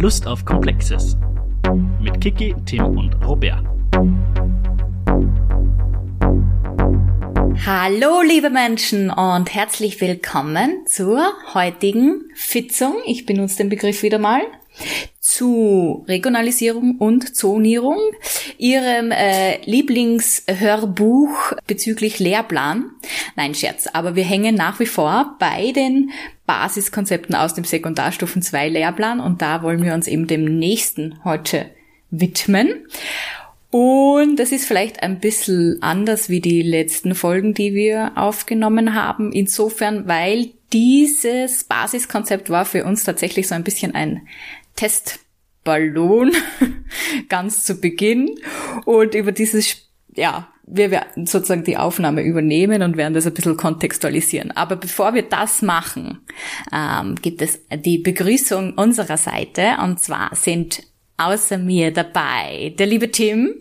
Lust auf Komplexes. Mit Kiki, Tim und Robert. Hallo liebe Menschen und herzlich willkommen zur heutigen Fitzung. Ich benutze den Begriff wieder mal zu Regionalisierung und Zonierung, Ihrem äh, Lieblingshörbuch bezüglich Lehrplan. Nein, Scherz, aber wir hängen nach wie vor bei den Basiskonzepten aus dem Sekundarstufen 2 Lehrplan und da wollen wir uns eben dem nächsten heute widmen. Und das ist vielleicht ein bisschen anders wie die letzten Folgen, die wir aufgenommen haben. Insofern, weil dieses Basiskonzept war für uns tatsächlich so ein bisschen ein Testballon ganz zu Beginn. Und über dieses, ja, wir werden sozusagen die Aufnahme übernehmen und werden das ein bisschen kontextualisieren. Aber bevor wir das machen, ähm, gibt es die Begrüßung unserer Seite. Und zwar sind außer mir dabei der liebe Tim.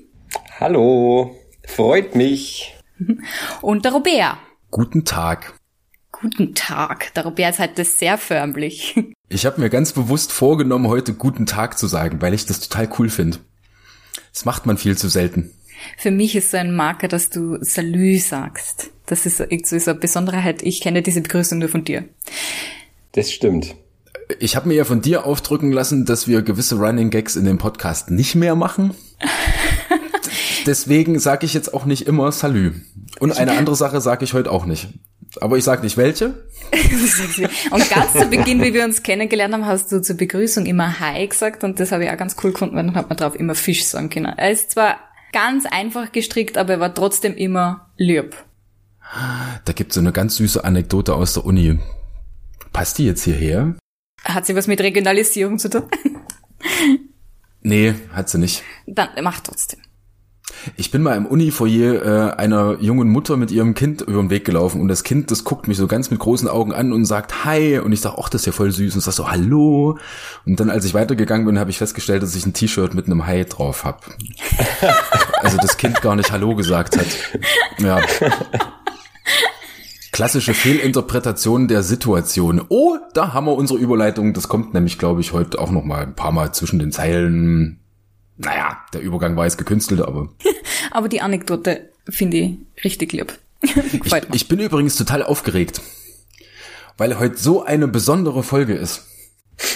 Hallo, freut mich. Und der Robert. Guten Tag. Guten Tag. Der Robert ist heute sehr förmlich. Ich habe mir ganz bewusst vorgenommen, heute guten Tag zu sagen, weil ich das total cool finde. Das macht man viel zu selten. Für mich ist so ein Marker, dass du Salü sagst. Das ist so, eine Besonderheit. Ich kenne diese Begrüßung nur von dir. Das stimmt. Ich habe mir ja von dir aufdrücken lassen, dass wir gewisse Running Gags in dem Podcast nicht mehr machen. Deswegen sage ich jetzt auch nicht immer Salü. Und eine andere Sache sage ich heute auch nicht. Aber ich sage nicht welche. und ganz zu Beginn, wie wir uns kennengelernt haben, hast du zur Begrüßung immer Hi gesagt und das habe ich auch ganz cool gefunden, weil dann hat man drauf immer Fisch sagen können. Er ist zwar ganz einfach gestrickt, aber er war trotzdem immer lieb. Da gibt's so eine ganz süße Anekdote aus der Uni. Passt die jetzt hierher? Hat sie was mit Regionalisierung zu tun? nee, hat sie nicht. Dann mach trotzdem. Ich bin mal im Uni-Foyer äh, einer jungen Mutter mit ihrem Kind über den Weg gelaufen und das Kind, das guckt mich so ganz mit großen Augen an und sagt Hi und ich sag, ach, das ist ja voll süß und sag so Hallo und dann, als ich weitergegangen bin, habe ich festgestellt, dass ich ein T-Shirt mit einem Hi drauf hab. also das Kind gar nicht Hallo gesagt hat. Ja. Klassische Fehlinterpretation der Situation. Oh, da haben wir unsere Überleitung. Das kommt nämlich, glaube ich, heute auch noch mal ein paar Mal zwischen den Zeilen naja, der Übergang war jetzt gekünstelt, aber. aber die Anekdote finde ich richtig lieb. ich, ich bin übrigens total aufgeregt, weil heute so eine besondere Folge ist.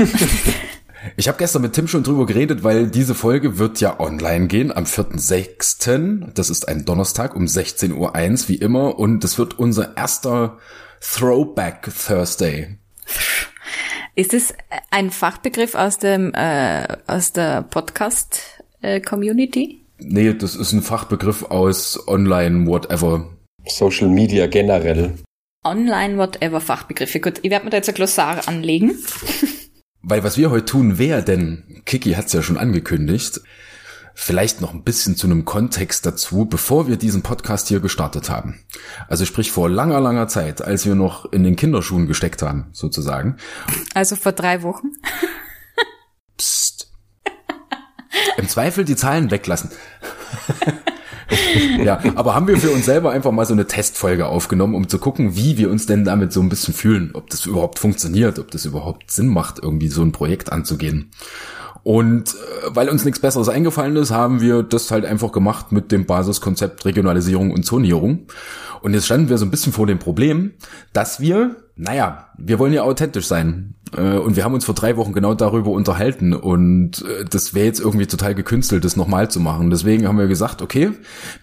Ich habe gestern mit Tim schon drüber geredet, weil diese Folge wird ja online gehen am 4.6. Das ist ein Donnerstag um 16.01 Uhr wie immer und das wird unser erster Throwback Thursday. Ist es ein Fachbegriff aus dem äh, aus der Podcast äh, Community? Nee, das ist ein Fachbegriff aus Online whatever. Social Media generell. Online whatever Fachbegriffe. Gut, ich werde mir da jetzt ein Glossar anlegen. Weil was wir heute tun, wer denn, Kiki hat's ja schon angekündigt, Vielleicht noch ein bisschen zu einem Kontext dazu, bevor wir diesen Podcast hier gestartet haben. Also sprich vor langer, langer Zeit, als wir noch in den Kinderschuhen gesteckt haben, sozusagen. Also vor drei Wochen. Im Zweifel die Zahlen weglassen. ja, aber haben wir für uns selber einfach mal so eine Testfolge aufgenommen, um zu gucken, wie wir uns denn damit so ein bisschen fühlen, ob das überhaupt funktioniert, ob das überhaupt Sinn macht, irgendwie so ein Projekt anzugehen. Und äh, weil uns nichts Besseres eingefallen ist, haben wir das halt einfach gemacht mit dem Basiskonzept Regionalisierung und Zonierung. Und jetzt standen wir so ein bisschen vor dem Problem, dass wir, naja, wir wollen ja authentisch sein. Äh, und wir haben uns vor drei Wochen genau darüber unterhalten. Und äh, das wäre jetzt irgendwie total gekünstelt, das nochmal zu machen. Deswegen haben wir gesagt, okay,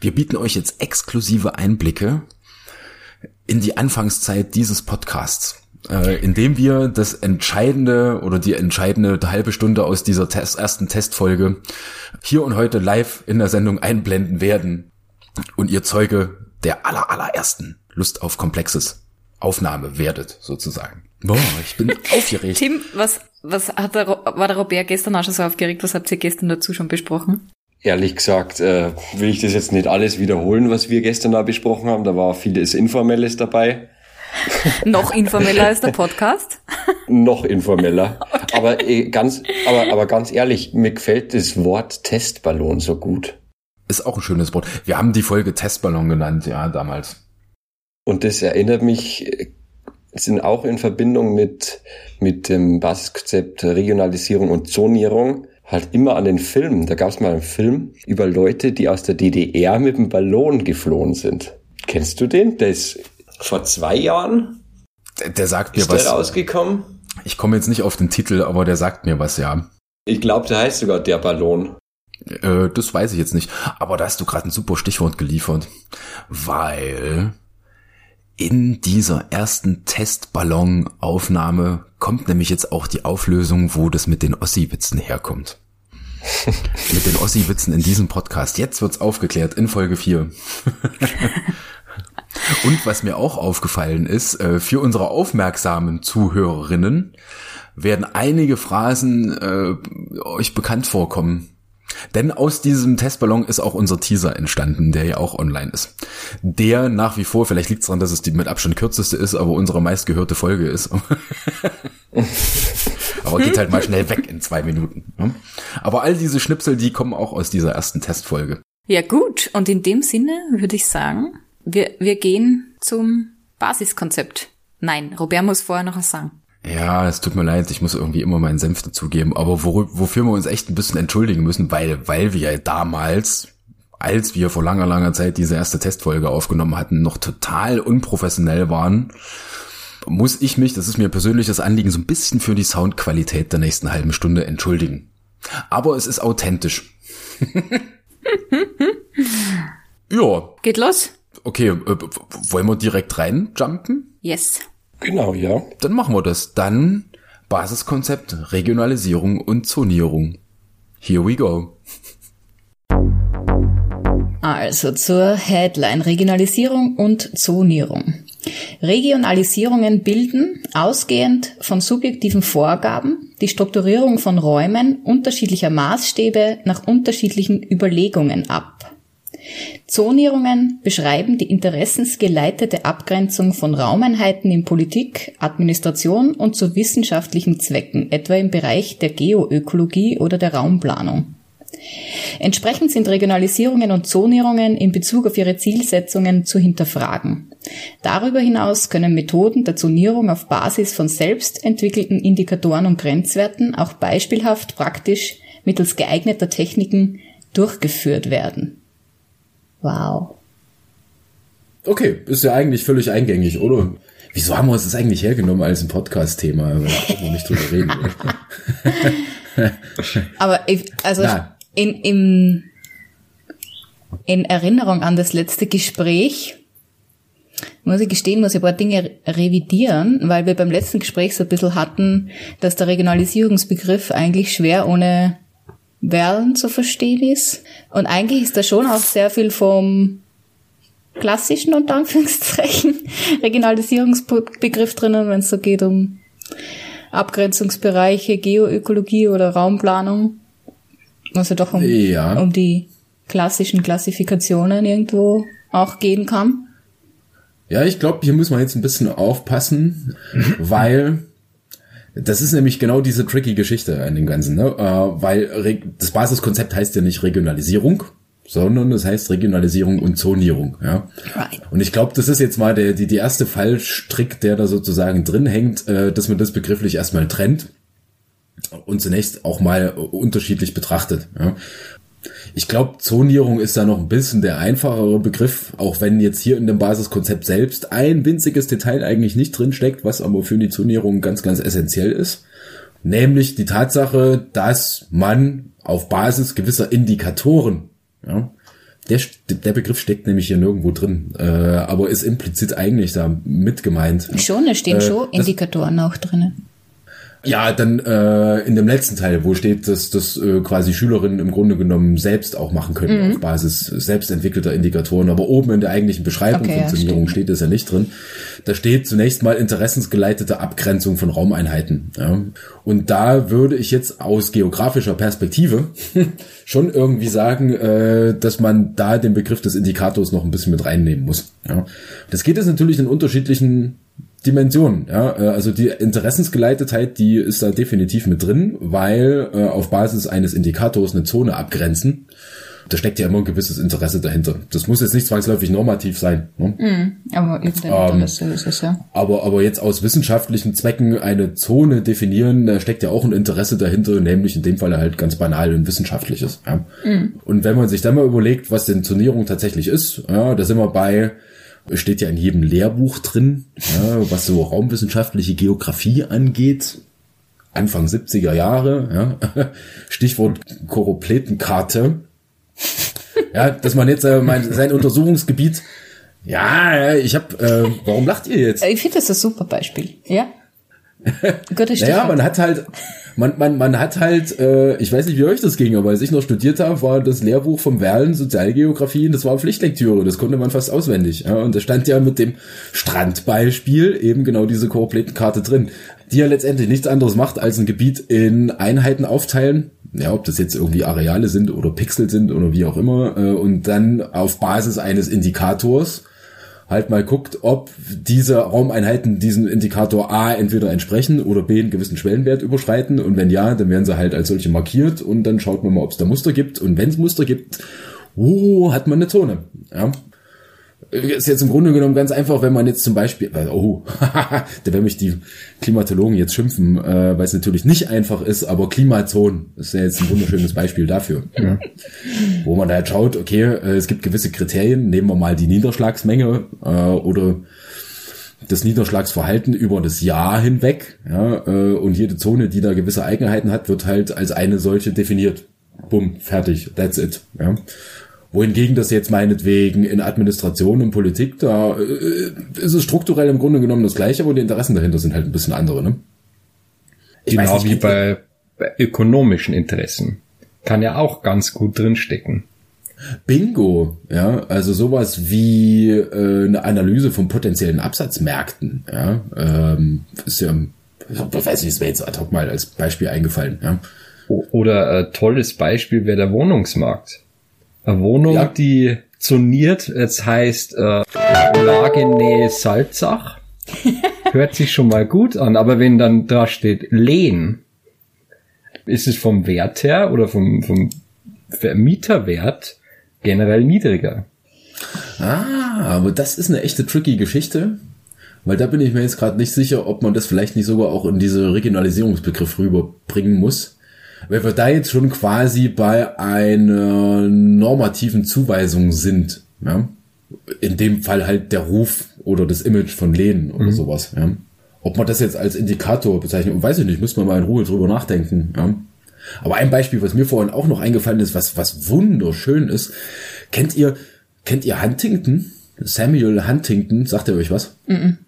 wir bieten euch jetzt exklusive Einblicke in die Anfangszeit dieses Podcasts äh, indem wir das entscheidende oder die entscheidende halbe Stunde aus dieser Test, ersten Testfolge hier und heute live in der Sendung einblenden werden und ihr Zeuge der aller allerersten Lust auf Komplexes Aufnahme werdet, sozusagen. Boah, ich bin aufgeregt. Tim, was, was hat der, war der Robert gestern auch schon so aufgeregt? Was habt ihr gestern dazu schon besprochen? Ehrlich gesagt, äh, will ich das jetzt nicht alles wiederholen, was wir gestern da besprochen haben. Da war vieles Informelles dabei. Noch informeller als der Podcast? Noch informeller. Okay. Aber, äh, ganz, aber, aber ganz ehrlich, mir gefällt das Wort Testballon so gut. Ist auch ein schönes Wort. Wir haben die Folge Testballon genannt, ja, damals. Und das erinnert mich äh, sind auch in Verbindung mit, mit dem Basiskonzept Regionalisierung und Zonierung halt immer an den Filmen. Da gab es mal einen Film über Leute, die aus der DDR mit dem Ballon geflohen sind. Kennst du den? Der ist vor zwei Jahren. Der, der sagt mir ist was. Der rausgekommen. Ich komme jetzt nicht auf den Titel, aber der sagt mir was, ja. Ich glaube, der heißt sogar der Ballon. Äh, das weiß ich jetzt nicht. Aber da hast du gerade ein super Stichwort geliefert. Weil in dieser ersten Testballonaufnahme kommt nämlich jetzt auch die Auflösung, wo das mit den Ossi-Witzen herkommt. mit den Ossi-Witzen in diesem Podcast. Jetzt wird's aufgeklärt in Folge 4. Und was mir auch aufgefallen ist, äh, für unsere aufmerksamen Zuhörerinnen werden einige Phrasen äh, euch bekannt vorkommen. Denn aus diesem Testballon ist auch unser Teaser entstanden, der ja auch online ist. Der nach wie vor, vielleicht liegt es daran, dass es die mit Abstand kürzeste ist, aber unsere meistgehörte Folge ist. aber geht halt mal schnell weg in zwei Minuten. Ne? Aber all diese Schnipsel, die kommen auch aus dieser ersten Testfolge. Ja gut, und in dem Sinne würde ich sagen, wir, wir gehen zum Basiskonzept. Nein, Robert muss vorher noch was sagen. Ja, es tut mir leid, ich muss irgendwie immer meinen Senf dazugeben, aber wor wofür wir uns echt ein bisschen entschuldigen müssen, weil, weil wir ja damals, als wir vor langer, langer Zeit diese erste Testfolge aufgenommen hatten, noch total unprofessionell waren, muss ich mich, das ist mir persönliches Anliegen, so ein bisschen für die Soundqualität der nächsten halben Stunde entschuldigen. Aber es ist authentisch. ja. Geht los? Okay, äh, wollen wir direkt reinjumpen? Yes. Genau, ja. Dann machen wir das. Dann Basiskonzept, Regionalisierung und Zonierung. Here we go. Also zur Headline Regionalisierung und Zonierung. Regionalisierungen bilden, ausgehend von subjektiven Vorgaben, die Strukturierung von Räumen unterschiedlicher Maßstäbe nach unterschiedlichen Überlegungen ab. Zonierungen beschreiben die interessensgeleitete Abgrenzung von Raumeinheiten in Politik, Administration und zu wissenschaftlichen Zwecken, etwa im Bereich der Geoökologie oder der Raumplanung. Entsprechend sind Regionalisierungen und Zonierungen in Bezug auf ihre Zielsetzungen zu hinterfragen. Darüber hinaus können Methoden der Zonierung auf Basis von selbst entwickelten Indikatoren und Grenzwerten auch beispielhaft praktisch mittels geeigneter Techniken durchgeführt werden. Wow. Okay, ist ja eigentlich völlig eingängig, oder? Wieso haben wir uns das eigentlich hergenommen als ein Podcast-Thema? Brauchen wir nicht drüber reden. Aber ich, also in, in, in Erinnerung an das letzte Gespräch muss ich gestehen, muss ich ein paar Dinge revidieren, weil wir beim letzten Gespräch so ein bisschen hatten, dass der Regionalisierungsbegriff eigentlich schwer ohne Verlen zu verstehen ist. Und eigentlich ist da schon auch sehr viel vom klassischen und Anführungszeichen Regionalisierungsbegriff drinnen, wenn es so geht um Abgrenzungsbereiche, Geoökologie oder Raumplanung. Also doch um, ja. um die klassischen Klassifikationen irgendwo auch gehen kann. Ja, ich glaube, hier muss man jetzt ein bisschen aufpassen, weil das ist nämlich genau diese tricky Geschichte an dem Ganzen, ne? Äh, weil das Basiskonzept heißt ja nicht Regionalisierung, sondern es heißt Regionalisierung und Zonierung. Ja? Right. Und ich glaube, das ist jetzt mal der, die, die erste Fallstrick, der da sozusagen drin hängt, äh, dass man das begrifflich erstmal trennt und zunächst auch mal unterschiedlich betrachtet. Ja? Ich glaube, Zonierung ist da noch ein bisschen der einfachere Begriff, auch wenn jetzt hier in dem Basiskonzept selbst ein winziges Detail eigentlich nicht drin steckt, was aber für die Zonierung ganz, ganz essentiell ist. Nämlich die Tatsache, dass man auf Basis gewisser Indikatoren, ja, der, der Begriff steckt nämlich hier nirgendwo drin, äh, aber ist implizit eigentlich da mit gemeint. Schon, da stehen äh, schon Indikatoren auch drinnen. Ja, dann äh, in dem letzten Teil, wo steht, dass das äh, quasi Schülerinnen im Grunde genommen selbst auch machen können mhm. auf Basis selbst entwickelter Indikatoren. Aber oben in der eigentlichen Beschreibung okay, Funktionierung ja, steht das ja nicht drin. Da steht zunächst mal interessensgeleitete Abgrenzung von Raumeinheiten. Ja. Und da würde ich jetzt aus geografischer Perspektive schon irgendwie sagen, äh, dass man da den Begriff des Indikators noch ein bisschen mit reinnehmen muss. Ja. Das geht jetzt natürlich in unterschiedlichen Dimensionen. Ja? Äh, also die Interessensgeleitetheit, die ist da definitiv mit drin, weil äh, auf Basis eines Indikators eine Zone abgrenzen Da steckt ja immer ein gewisses Interesse dahinter. Das muss jetzt nicht zwangsläufig normativ sein. Ne? Mm, aber Interesse ist es, ja. Aber, aber jetzt aus wissenschaftlichen Zwecken eine Zone definieren, da steckt ja auch ein Interesse dahinter, nämlich in dem Fall halt ganz banal ein wissenschaftliches. Ja. Mm. Und wenn man sich dann mal überlegt, was denn Zonierung tatsächlich ist, ja, da sind wir bei steht ja in jedem Lehrbuch drin, ja, was so raumwissenschaftliche Geografie angeht. Anfang 70er Jahre, ja. Stichwort Choropletenkarte. Ja, dass man jetzt äh, mein, sein Untersuchungsgebiet. Ja, ich hab. Äh, warum lacht ihr jetzt? Ich finde das ein super Beispiel. Ja. Gutes naja, man hat halt, man, man, man hat halt, äh, ich weiß nicht, wie euch das ging, aber als ich noch studiert habe, war das Lehrbuch vom Werlen Sozialgeografie, das war Pflichtlektüre, das konnte man fast auswendig. Ja, und da stand ja mit dem Strandbeispiel eben genau diese Koopletenkarte drin, die ja letztendlich nichts anderes macht, als ein Gebiet in Einheiten aufteilen. Ja, ob das jetzt irgendwie Areale sind oder Pixel sind oder wie auch immer, äh, und dann auf Basis eines Indikators halt mal guckt, ob diese Raumeinheiten diesem Indikator A entweder entsprechen oder B einen gewissen Schwellenwert überschreiten. Und wenn ja, dann werden sie halt als solche markiert und dann schaut man mal, ob es da Muster gibt. Und wenn es Muster gibt, oh, hat man eine Zone. Ja ist jetzt im Grunde genommen ganz einfach, wenn man jetzt zum Beispiel, oh, da werden mich die Klimatologen jetzt schimpfen, äh, weil es natürlich nicht einfach ist, aber Klimazonen ist ja jetzt ein wunderschönes Beispiel dafür. Ja. Wo man da halt schaut, okay, äh, es gibt gewisse Kriterien, nehmen wir mal die Niederschlagsmenge äh, oder das Niederschlagsverhalten über das Jahr hinweg, ja, äh, und jede Zone, die da gewisse Eigenheiten hat, wird halt als eine solche definiert. Bumm, fertig, that's it. Ja wohingegen das jetzt meinetwegen in Administration und Politik, da äh, ist es strukturell im Grunde genommen das gleiche, aber die Interessen dahinter sind halt ein bisschen andere. Ne? Ich genau nicht, wie bei, bei ökonomischen Interessen. Kann ja auch ganz gut drinstecken. Bingo, ja, also sowas wie äh, eine Analyse von potenziellen Absatzmärkten, ja, ähm, ist ja, ich weiß nicht, ist mir jetzt ad hoc mal als Beispiel eingefallen, ja. Oder äh, tolles Beispiel wäre der Wohnungsmarkt. Eine Wohnung, ja. die zoniert, jetzt heißt äh, Lagenähe Salzach. Hört sich schon mal gut an, aber wenn dann da steht Lehn, ist es vom Wert her oder vom, vom Vermieterwert generell niedriger. Ah, aber das ist eine echte tricky Geschichte, weil da bin ich mir jetzt gerade nicht sicher, ob man das vielleicht nicht sogar auch in diese Regionalisierungsbegriff rüberbringen muss wenn wir da jetzt schon quasi bei einer normativen Zuweisung sind, ja, in dem Fall halt der Ruf oder das Image von Lehnen oder mhm. sowas, ja. Ob man das jetzt als Indikator bezeichnet, weiß ich nicht, müssen wir mal in Ruhe drüber nachdenken, ja. Aber ein Beispiel, was mir vorhin auch noch eingefallen ist, was, was wunderschön ist, kennt ihr, kennt ihr Huntington? Samuel Huntington, sagt er euch was? Mhm.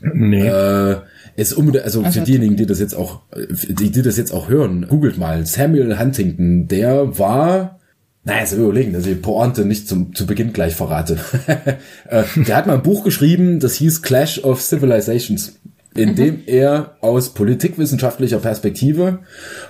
Nee. Äh, ist unbedingt, also, also für diejenigen, die das jetzt auch, die, die das jetzt auch hören, googelt mal Samuel Huntington, der war naja, jetzt überlegen, dass ich Pointe nicht zum, zu Beginn gleich verrate. Äh, der hat mal ein Buch geschrieben, das hieß Clash of Civilizations in dem mhm. er aus politikwissenschaftlicher Perspektive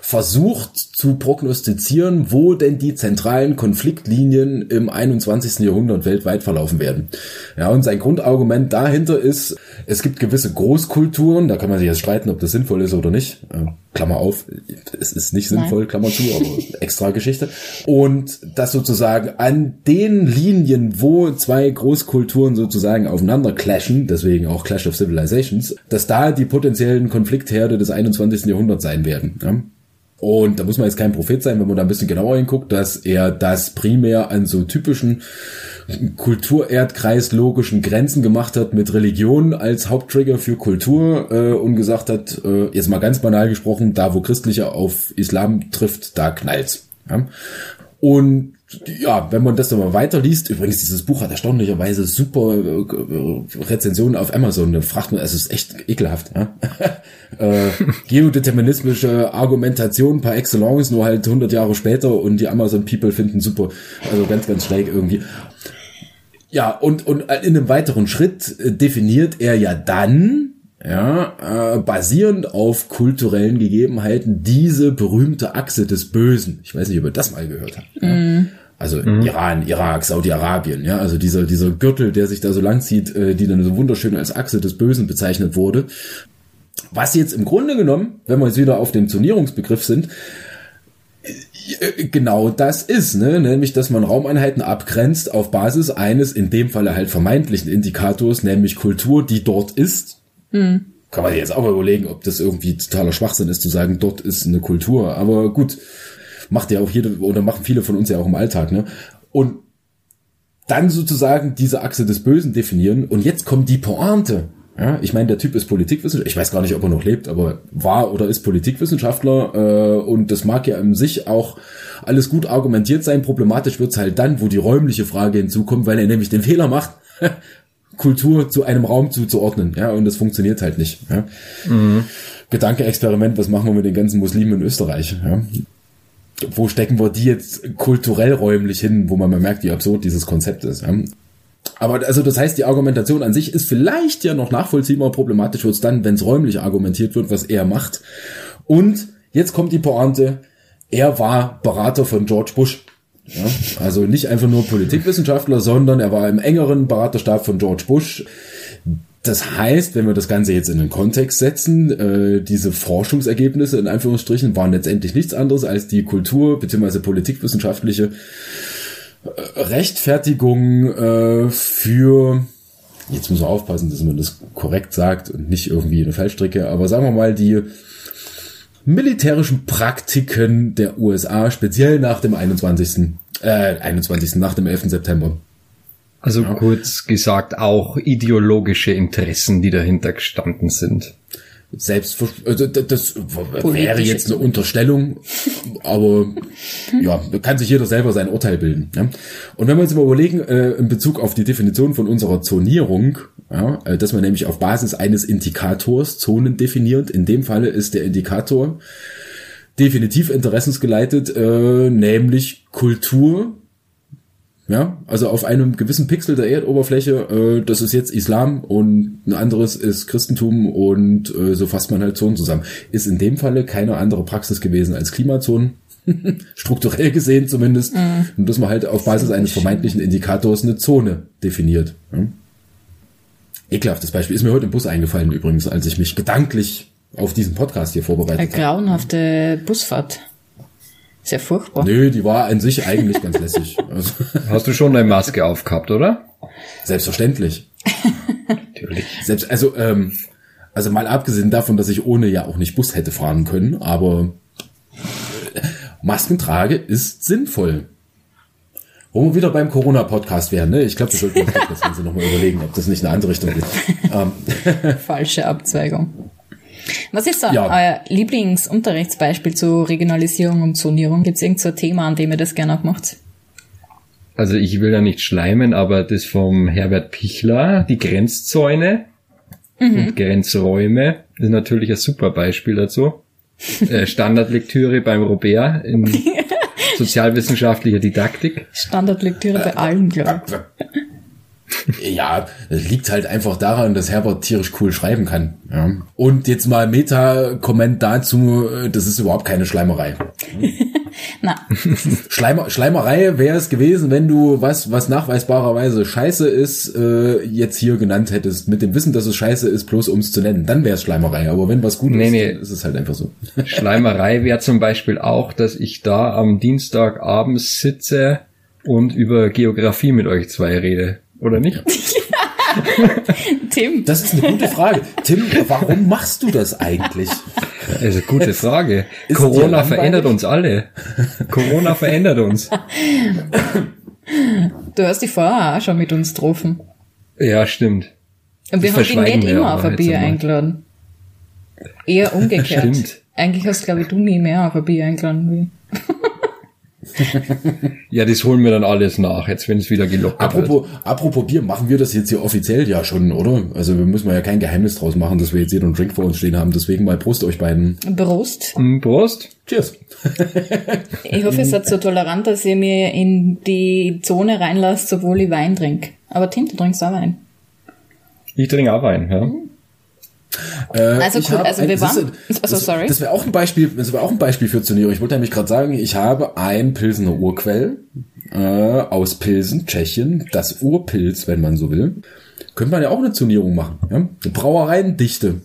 versucht zu prognostizieren, wo denn die zentralen Konfliktlinien im 21. Jahrhundert weltweit verlaufen werden. Ja, und sein Grundargument dahinter ist, es gibt gewisse Großkulturen, da kann man sich jetzt streiten, ob das sinnvoll ist oder nicht. Klammer auf, es ist nicht sinnvoll, Nein. Klammer zu, aber extra Geschichte. Und das sozusagen an den Linien, wo zwei Großkulturen sozusagen aufeinander clashen, deswegen auch Clash of Civilizations, dass da die potenziellen Konfliktherde des 21. Jahrhunderts sein werden. Und da muss man jetzt kein Prophet sein, wenn man da ein bisschen genauer hinguckt, dass er das primär an so typischen Kulturerdkreis logischen Grenzen gemacht hat mit Religion als Haupttrigger für Kultur äh, und gesagt hat, äh, jetzt mal ganz banal gesprochen, da wo Christliche auf Islam trifft, da knallt's. Ja? Und ja, wenn man das dann mal weiterliest, übrigens, dieses Buch hat erstaunlicherweise super äh, Rezensionen auf Amazon. Da fragt man, es ist echt ekelhaft. Ja? äh, geodeterminismische Argumentation par excellence, nur halt 100 Jahre später und die Amazon People finden super. Also ganz, ganz schräg irgendwie. Ja, und, und in einem weiteren Schritt äh, definiert er ja dann, ja, äh, basierend auf kulturellen Gegebenheiten, diese berühmte Achse des Bösen. Ich weiß nicht, ob ihr das mal gehört habt. Mm. Ja? Also mhm. Iran, Irak, Saudi-Arabien, ja, also dieser, dieser Gürtel, der sich da so lang zieht, äh, die dann so wunderschön als Achse des Bösen bezeichnet wurde. Was jetzt im Grunde genommen, wenn wir jetzt wieder auf dem Zonierungsbegriff sind, Äh, genau das ist, ne? nämlich dass man Raumeinheiten abgrenzt auf Basis eines in dem Falle halt vermeintlichen Indikators, nämlich Kultur, die dort ist. Mhm. Kann man jetzt auch mal überlegen, ob das irgendwie totaler Schwachsinn ist, zu sagen, dort ist eine Kultur. Aber gut, macht ja auch jede oder machen viele von uns ja auch im Alltag. Ne? Und dann sozusagen diese Achse des Bösen definieren. Und jetzt kommt die Pointe. Ja, ich meine, der Typ ist Politikwissenschaftler. Ich weiß gar nicht, ob er noch lebt, aber war oder ist Politikwissenschaftler. Äh, und das mag ja in sich auch alles gut argumentiert sein. Problematisch wird's halt dann, wo die räumliche Frage hinzukommt, weil er nämlich den Fehler macht, Kultur zu einem Raum zuzuordnen. Ja, und das funktioniert halt nicht. Ja. Mhm. Gedanke-Experiment, was machen wir mit den ganzen Muslimen in Österreich? Ja. Wo stecken wir die jetzt kulturell räumlich hin, wo man merkt, wie absurd dieses Konzept ist. Ja. Aber also das heißt, die Argumentation an sich ist vielleicht ja noch nachvollziehbar, problematisch wird es dann, wenn es räumlich argumentiert wird, was er macht. Und jetzt kommt die Pointe, er war Berater von George Bush. Ja, also nicht einfach nur Politikwissenschaftler, sondern er war im engeren Beraterstab von George Bush. Das heißt, wenn wir das Ganze jetzt in den Kontext setzen, äh, diese Forschungsergebnisse in Anführungsstrichen waren letztendlich nichts anderes als die Kultur- bzw. politikwissenschaftliche Rechtfertigung äh, für, jetzt muss man aufpassen, dass man das korrekt sagt und nicht irgendwie eine Fallstricke, aber sagen wir mal, die militärischen Praktiken der USA, speziell nach dem 21. Äh, 21. nach dem 11. September. Also ja. kurz gesagt auch ideologische Interessen, die dahinter gestanden sind selbst also das wäre jetzt eine Unterstellung, aber ja, kann sich jeder selber sein Urteil bilden. Ja? Und wenn wir uns mal überlegen, äh, in Bezug auf die Definition von unserer Zonierung, ja, äh, dass man nämlich auf Basis eines Indikators Zonen definiert, in dem Falle ist der Indikator definitiv interessensgeleitet, äh, nämlich Kultur, ja, also auf einem gewissen Pixel der Erdoberfläche, äh, das ist jetzt Islam und ein anderes ist Christentum und äh, so fasst man halt Zonen zusammen. Ist in dem Falle keine andere Praxis gewesen als Klimazonen. Strukturell gesehen zumindest. Mhm. Und dass man halt auf Basis eines vermeintlichen Indikators eine Zone definiert. Ja? Ekelhaftes Beispiel. Ist mir heute im Bus eingefallen übrigens, als ich mich gedanklich auf diesen Podcast hier vorbereitet habe. Eine grauenhafte Busfahrt. Sehr furchtbar. Nö, die war an sich eigentlich ganz lässig. Also. Hast du schon eine Maske aufgehabt, oder? Selbstverständlich. Natürlich. Selbst, also, ähm, also mal abgesehen davon, dass ich ohne ja auch nicht Bus hätte fahren können, aber äh, Maskentrage ist sinnvoll. Wo wir wieder beim Corona-Podcast wären, ne? Ich glaube, wir sollten uns das Ganze nochmal überlegen, ob das nicht in eine andere Richtung geht. Ähm. Falsche Abzweigung. Was ist da ja. euer Lieblingsunterrichtsbeispiel zu Regionalisierung und Zonierung? Gibt es irgend so ein Thema, an dem ihr das gerne auch macht? Also ich will da nicht schleimen, aber das vom Herbert Pichler, die Grenzzäune mhm. und Grenzräume, ist natürlich ein super Beispiel dazu. Äh, Standardlektüre beim Robert in sozialwissenschaftlicher Didaktik. Standardlektüre bei allen, glaube ich. ja, das liegt halt einfach daran, dass Herbert tierisch cool schreiben kann. Ja. Und jetzt mal Meta-Comment dazu, das ist überhaupt keine Schleimerei. Na. Schleimer, Schleimerei wäre es gewesen, wenn du was, was nachweisbarerweise scheiße ist, äh, jetzt hier genannt hättest, mit dem Wissen, dass es scheiße ist, bloß um es zu nennen. Dann wäre es Schleimerei. Aber wenn was gut nee, ist, nee. ist es halt einfach so. Schleimerei wäre zum Beispiel auch, dass ich da am Dienstagabend sitze und über Geografie mit euch zwei rede oder nicht? Tim. Das ist eine gute Frage. Tim, warum machst du das eigentlich? Das ist eine gute Frage. Ist Corona verändert uns alle. Corona verändert uns. Du hast die vorher auch schon mit uns getroffen. Ja, stimmt. Und wir das haben dich nicht immer auf ein Bier eingeladen. Eher umgekehrt. Stimmt. Eigentlich hast, glaube ich, du nie mehr auf ein Bier eingeladen wie. Ja, das holen wir dann alles nach, jetzt wenn es wieder gelockert apropos, wird. Apropos Bier, machen wir das jetzt hier offiziell ja schon, oder? Also wir müssen ja kein Geheimnis draus machen, dass wir jetzt hier einen Drink vor uns stehen haben. Deswegen mal Prost euch beiden. Prost. Mm, Prost. Cheers. ich hoffe, ihr seid so tolerant, dass ihr mir in die Zone reinlasst, obwohl ich Wein trinke. Aber du trinkst auch Wein. Ich trinke auch Wein, ja. Äh, also gut, also wir waren. Das, also sorry. Das wäre auch ein Beispiel. Das wäre auch ein Beispiel für Zonierung. Ich wollte nämlich gerade sagen, ich habe ein Pilsener Urquell äh, aus Pilsen, Tschechien, das Urpilz, wenn man so will. Könnte man ja auch eine Zonierung machen. Ja? Eine Brauereiendichte,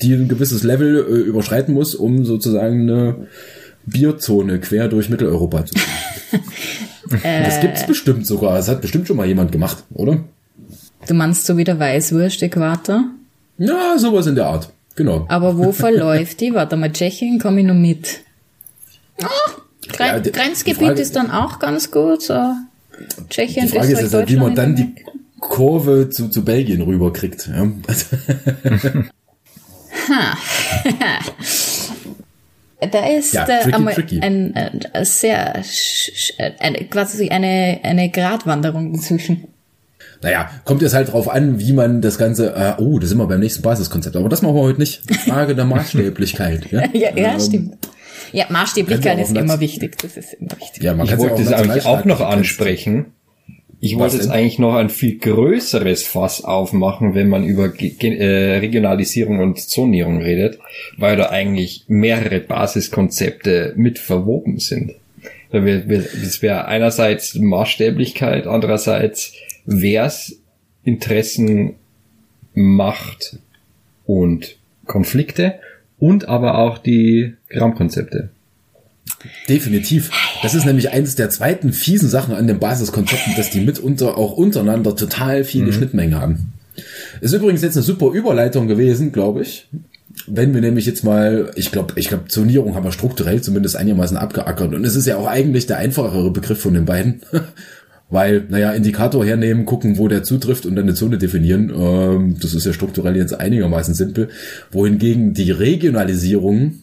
die ein gewisses Level äh, überschreiten muss, um sozusagen eine Bierzone quer durch Mitteleuropa zu ziehen. das gibt's bestimmt sogar. Das hat bestimmt schon mal jemand gemacht, oder? Du meinst so wie der Weißwurst-Äquator? Ja, sowas in der Art. Genau. Aber wo verläuft die? Warte mal, Tschechien komme ich noch mit. Ah, Gren Ja, die- Grenzgebiet die Frage- ist dann auch ganz gut. So. Tschechien, Die Frage ist Österreich, jetzt halt, wie man dann die Kurve zu, zu Belgien rüberkriegt. Ja? Da ist Ja, äh, tricky, einmal tricky. Ein, ein, ein sehr sch- eine, quasi eine eine Gratwanderung inzwischen. Naja, kommt jetzt halt drauf an, wie man das Ganze, äh, oh, da sind wir beim nächsten Basiskonzept, aber das machen wir heute nicht. Frage der Maßstäblichkeit. Ja, Ja, ja, Ähm, stimmt. Ja, Maßstäblichkeit ist immer wichtig. Das ist immer wichtig. Ja, man Ich wollte das eigentlich auch noch ansprechen. Ich wollte jetzt eigentlich noch ein viel größeres Fass aufmachen, wenn man über äh, Regionalisierung und Zonierung redet, weil da eigentlich mehrere Basiskonzepte mit verwoben sind. Das wäre einerseits Maßstäblichkeit, andererseits wär's Interessen, Macht und Konflikte und aber auch die Grammkonzepte. Definitiv. Das ist nämlich eines der zweiten fiesen Sachen an den Basiskonzepten, dass die mitunter auch untereinander total viele Schnittmengen haben. Ist übrigens jetzt eine super Überleitung gewesen, glaube ich. Wenn wir nämlich jetzt mal, ich glaube, ich glaube, Zonierung haben wir strukturell zumindest einigermaßen abgeackert. Und es ist ja auch eigentlich der einfachere Begriff von den beiden. Weil, naja, Indikator hernehmen, gucken, wo der zutrifft und dann eine Zone definieren. Ähm, das ist ja strukturell jetzt einigermaßen simpel. Wohingegen die Regionalisierung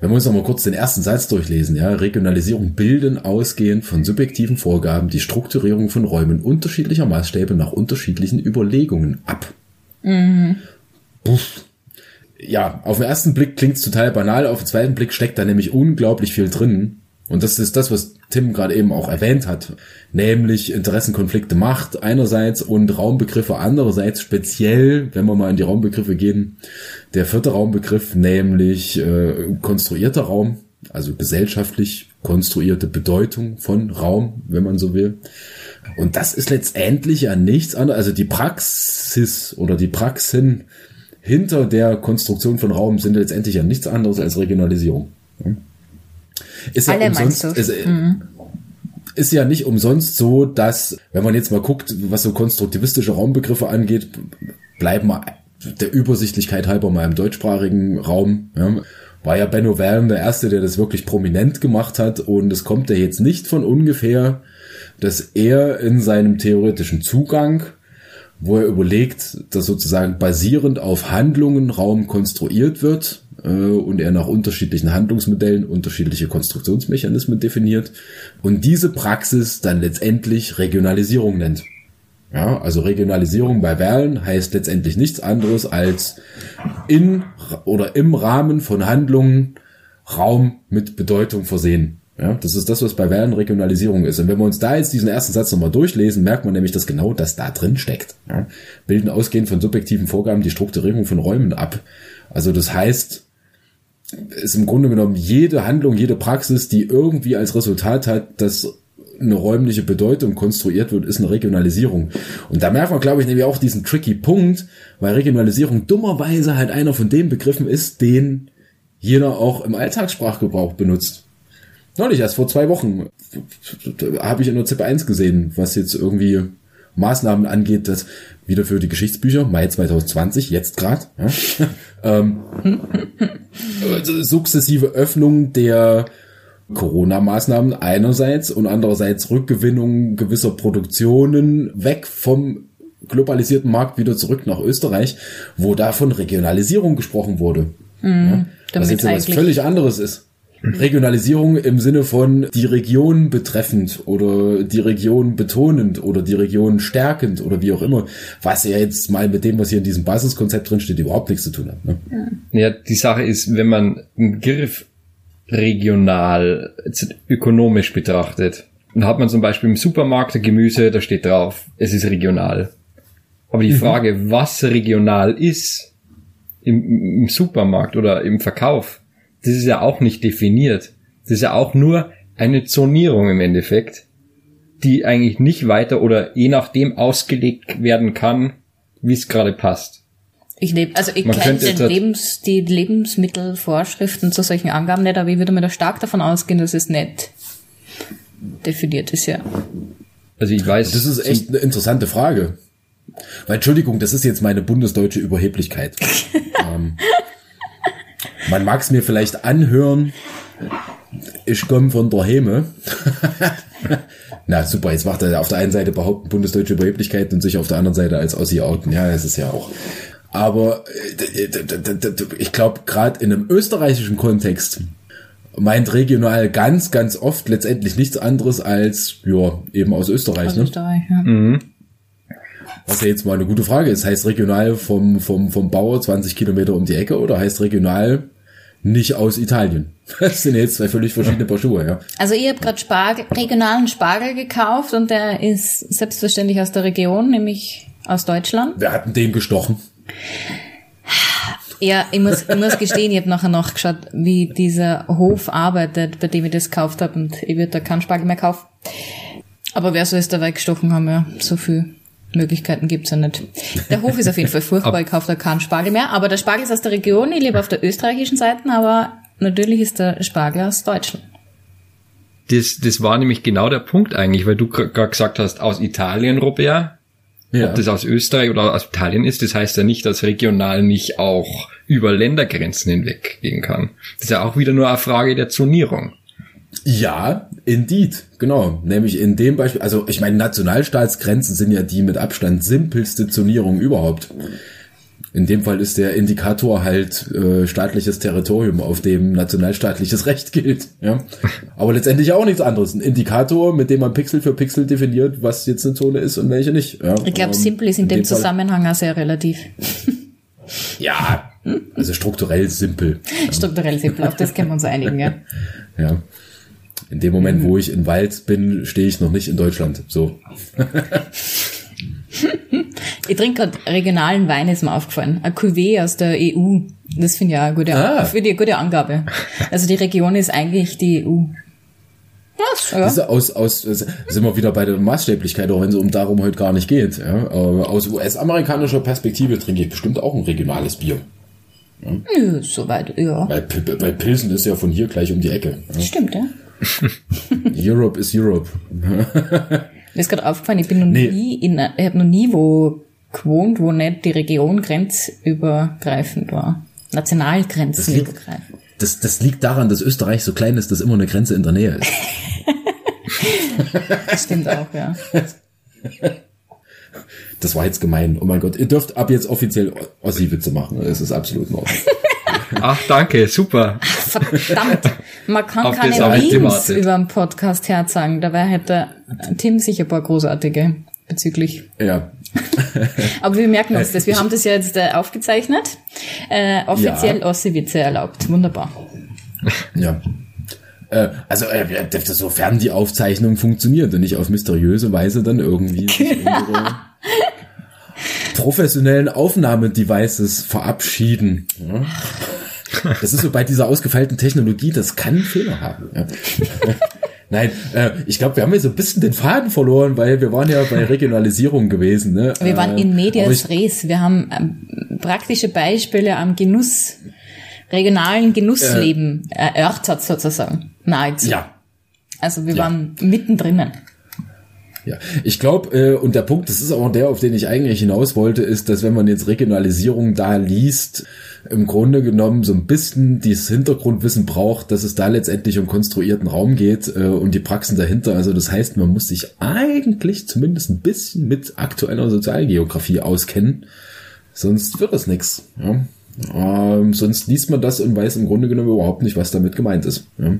wenn wir uns noch mal kurz den ersten Satz durchlesen, ja, Regionalisierung bilden ausgehend von subjektiven Vorgaben die Strukturierung von Räumen unterschiedlicher Maßstäbe nach unterschiedlichen Überlegungen ab. Puff. Ja, auf den ersten Blick klingt's total banal, auf den zweiten Blick steckt da nämlich unglaublich viel drin. Und das ist das, was Tim gerade eben auch erwähnt hat, nämlich Interessenkonflikte Macht einerseits und Raumbegriffe andererseits, speziell, wenn wir mal in die Raumbegriffe gehen, der vierte Raumbegriff, nämlich äh, konstruierter Raum, also gesellschaftlich konstruierte Bedeutung von Raum, wenn man so will. Und das ist letztendlich ja nichts anderes, also die Praxis oder die Praxen hinter der Konstruktion von Raum sind letztendlich ja nichts anderes als Regionalisierung. Ist ja Alle umsonst, meinst du? ist, ist ja nicht umsonst so, dass, wenn man jetzt mal guckt, was so konstruktivistische Raumbegriffe angeht, bleiben wir der Übersichtlichkeit halber mal im deutschsprachigen Raum. Ja. War ja Benno Wern der Erste, der das wirklich prominent gemacht hat und es kommt ja jetzt nicht von ungefähr, dass er in seinem theoretischen Zugang, wo er überlegt, dass sozusagen basierend auf Handlungen Raum konstruiert wird äh, und er nach unterschiedlichen Handlungsmodellen unterschiedliche Konstruktionsmechanismen definiert und diese Praxis dann letztendlich Regionalisierung nennt. Ja, also Regionalisierung bei Wahlen heißt letztendlich nichts anderes als in oder im Rahmen von Handlungen Raum mit Bedeutung versehen. Ja, das ist das, was bei Wahlen Regionalisierung ist. Und wenn wir uns da jetzt diesen ersten Satz nochmal durchlesen, merkt man nämlich, dass genau das da drin steckt. Ja, bilden ausgehend von subjektiven Vorgaben die Strukturierung von Räumen ab. Also das heißt, ist im Grunde genommen jede Handlung, jede Praxis, die irgendwie als Resultat hat, dass eine räumliche Bedeutung konstruiert wird, ist eine Regionalisierung. Und da merkt man, glaube ich, nämlich auch diesen tricky Punkt, weil Regionalisierung dummerweise halt einer von den Begriffen ist, den jeder auch im Alltagssprachgebrauch benutzt. Neulich erst vor zwei Wochen habe ich in der ZIP 1 gesehen, was jetzt irgendwie Maßnahmen angeht, das wieder für die Geschichtsbücher, Mai 2020, jetzt gerade, ja, ähm, also sukzessive Öffnung der Corona-Maßnahmen einerseits und andererseits Rückgewinnung gewisser Produktionen weg vom globalisierten Markt wieder zurück nach Österreich, wo da von Regionalisierung gesprochen wurde. ja, was jetzt etwas eigentlich- völlig anderes ist. Regionalisierung im Sinne von die Region betreffend oder die Region betonend oder die Region stärkend oder wie auch immer, was ja jetzt mal mit dem, was hier in diesem Basiskonzept drin steht, überhaupt nichts zu tun hat. Ne? Ja, die Sache ist, wenn man einen Begriff regional ökonomisch betrachtet, dann hat man zum Beispiel im Supermarkt ein Gemüse, da steht drauf, es ist regional. Aber die Frage, was regional ist im, im Supermarkt oder im Verkauf, das ist ja auch nicht definiert. Das ist ja auch nur eine Zonierung im Endeffekt, die eigentlich nicht weiter oder je nachdem ausgelegt werden kann, wie es gerade passt. Ich lebe, also ich kenne Lebens, die Lebensmittelvorschriften zu solchen Angaben nicht, aber ich würde mir da stark davon ausgehen, dass es nicht definiert ist, ja. Also ich weiß. Das ist echt eine interessante Frage. Weil, Entschuldigung, das ist jetzt meine bundesdeutsche Überheblichkeit. ähm, man mag es mir vielleicht anhören, ich komme von der Heme. Na super, jetzt macht er auf der einen Seite behaupten bundesdeutsche Überheblichkeit und sich auf der anderen Seite als Ossi outen. Ja, das ist ja auch. Aber äh, ich glaube, gerade in einem österreichischen Kontext meint regional ganz, ganz oft letztendlich nichts anderes als, ja, eben aus Österreich. Aus Ne? Österreich, ja. Was ja jetzt mal eine gute Frage ist. Heißt regional vom, vom, vom Bauer 20 Kilometer um die Ecke oder heißt regional nicht aus Italien? Das sind jetzt zwei völlig verschiedene Paar Schuhe, ja. Also ich habe gerade Spargel, regionalen Spargel gekauft und der ist selbstverständlich aus der Region, nämlich aus Deutschland. Wer hat denn den gestochen? Ja, ich muss, ich muss gestehen, ich habe nachher nachgeschaut, wie dieser Hof arbeitet, bei dem ich das gekauft habe und ich würde da keinen Spargel mehr kaufen. Aber wer soll es dabei gestochen haben, ja, so viel Möglichkeiten gibt's ja nicht. Der Hof ist auf jeden Fall furchtbar, ich kaufe da keinen Spargel mehr, aber der Spargel ist aus der Region, ich lebe auf der österreichischen Seite, aber natürlich ist der Spargel aus Deutschland. das, das war nämlich genau der Punkt eigentlich, weil du gerade gesagt hast, aus Italien, Robert. Ja. Ob das aus Österreich oder aus Italien ist, das heißt ja nicht, dass regional nicht auch über Ländergrenzen hinweg gehen kann. Das ist ja auch wieder nur eine Frage der Zonierung. Ja, indeed, genau. Nämlich in dem Beispiel, also ich meine, Nationalstaatsgrenzen sind ja die mit Abstand simpelste Zonierung überhaupt. In dem Fall ist der Indikator halt äh, staatliches Territorium, auf dem nationalstaatliches Recht gilt. Ja? Aber letztendlich auch nichts anderes. Ein Indikator, mit dem man Pixel für Pixel definiert, was jetzt eine Zone ist und welche nicht. Ja? Ich glaube, Ähm, simpel ist in dem Fall- Zusammenhang auch sehr relativ. Ja, also strukturell simpel. Strukturell simpel, auf das können wir uns einigen, ja. Ja. In dem Moment, wo ich in Wald bin, stehe ich noch nicht in Deutschland. So. Ich trinke gerade regionalen Wein, ist mir aufgefallen. Ein Cuvée aus der EU. Das finde ich auch eine gute, Ah. finde ich eine gute Angabe. Also die Region ist eigentlich die EU. Ja, Das ist ja. aus, aus, das sind wir wieder bei der Maßstäblichkeit, auch wenn es um darum heute gar nicht geht. Ja. Aber aus US-amerikanischer Perspektive trinke ich bestimmt auch ein regionales Bier. Nö, soweit, ja. P- weil Pilsen ist ja von hier gleich um die Ecke. Stimmt, ja. Europe is Europe. Mir ist gerade aufgefallen, ich bin noch Nee. nie in, ich habe noch nie wo gewohnt, wo nicht die Region grenzübergreifend war. Nationalgrenzenübergreifend. Das, das liegt daran, dass Österreich so klein ist, dass immer eine Grenze in der Nähe ist. Das stimmt auch, ja. Das war jetzt gemein. Oh mein Gott, ihr dürft ab jetzt offiziell Ossi-Witze machen. Das ist absolut in Ordnung. Ach, danke, super. Verdammt, man kann Auf keine Memes über einen Podcast herzagen. Dabei hätte Tim sicher ein paar großartige bezüglich. Ja. Aber wir merken uns das. Wir haben das ja jetzt äh, aufgezeichnet. Äh, offiziell Ja. Ossi-Witze erlaubt. Wunderbar. Ja. Äh, Also, äh, sofern die Aufzeichnung funktioniert und nicht auf mysteriöse Weise dann irgendwie professionellen Aufnahmedevices verabschieden. Ja. Das ist so bei dieser ausgefeilten Technologie, das kann Fehler haben. Ja. Nein, äh, ich glaube, wir haben jetzt so ein bisschen den Faden verloren, weil wir waren ja bei Regionalisierung gewesen. Ne? Wir waren Äh, in aber Medias Res. Wir haben ähm, praktische Beispiele am Genuss, regionalen Genussleben erörtert sozusagen. Nahezu. Ja, Also wir Ja. waren mittendrin. Ja, ich glaube, äh, und der Punkt, das ist auch der, auf den ich eigentlich hinaus wollte, ist, dass wenn man jetzt Regionalisierung da liest, im Grunde genommen so ein bisschen dieses Hintergrundwissen braucht, dass es da letztendlich um konstruierten Raum geht äh, und die Praxen dahinter. Also das heißt, man muss sich eigentlich zumindest ein bisschen mit aktueller Sozialgeografie auskennen, sonst wird das nix. Ja? Ähm, sonst liest man das und weiß im Grunde genommen überhaupt nicht, was damit gemeint ist. Ja?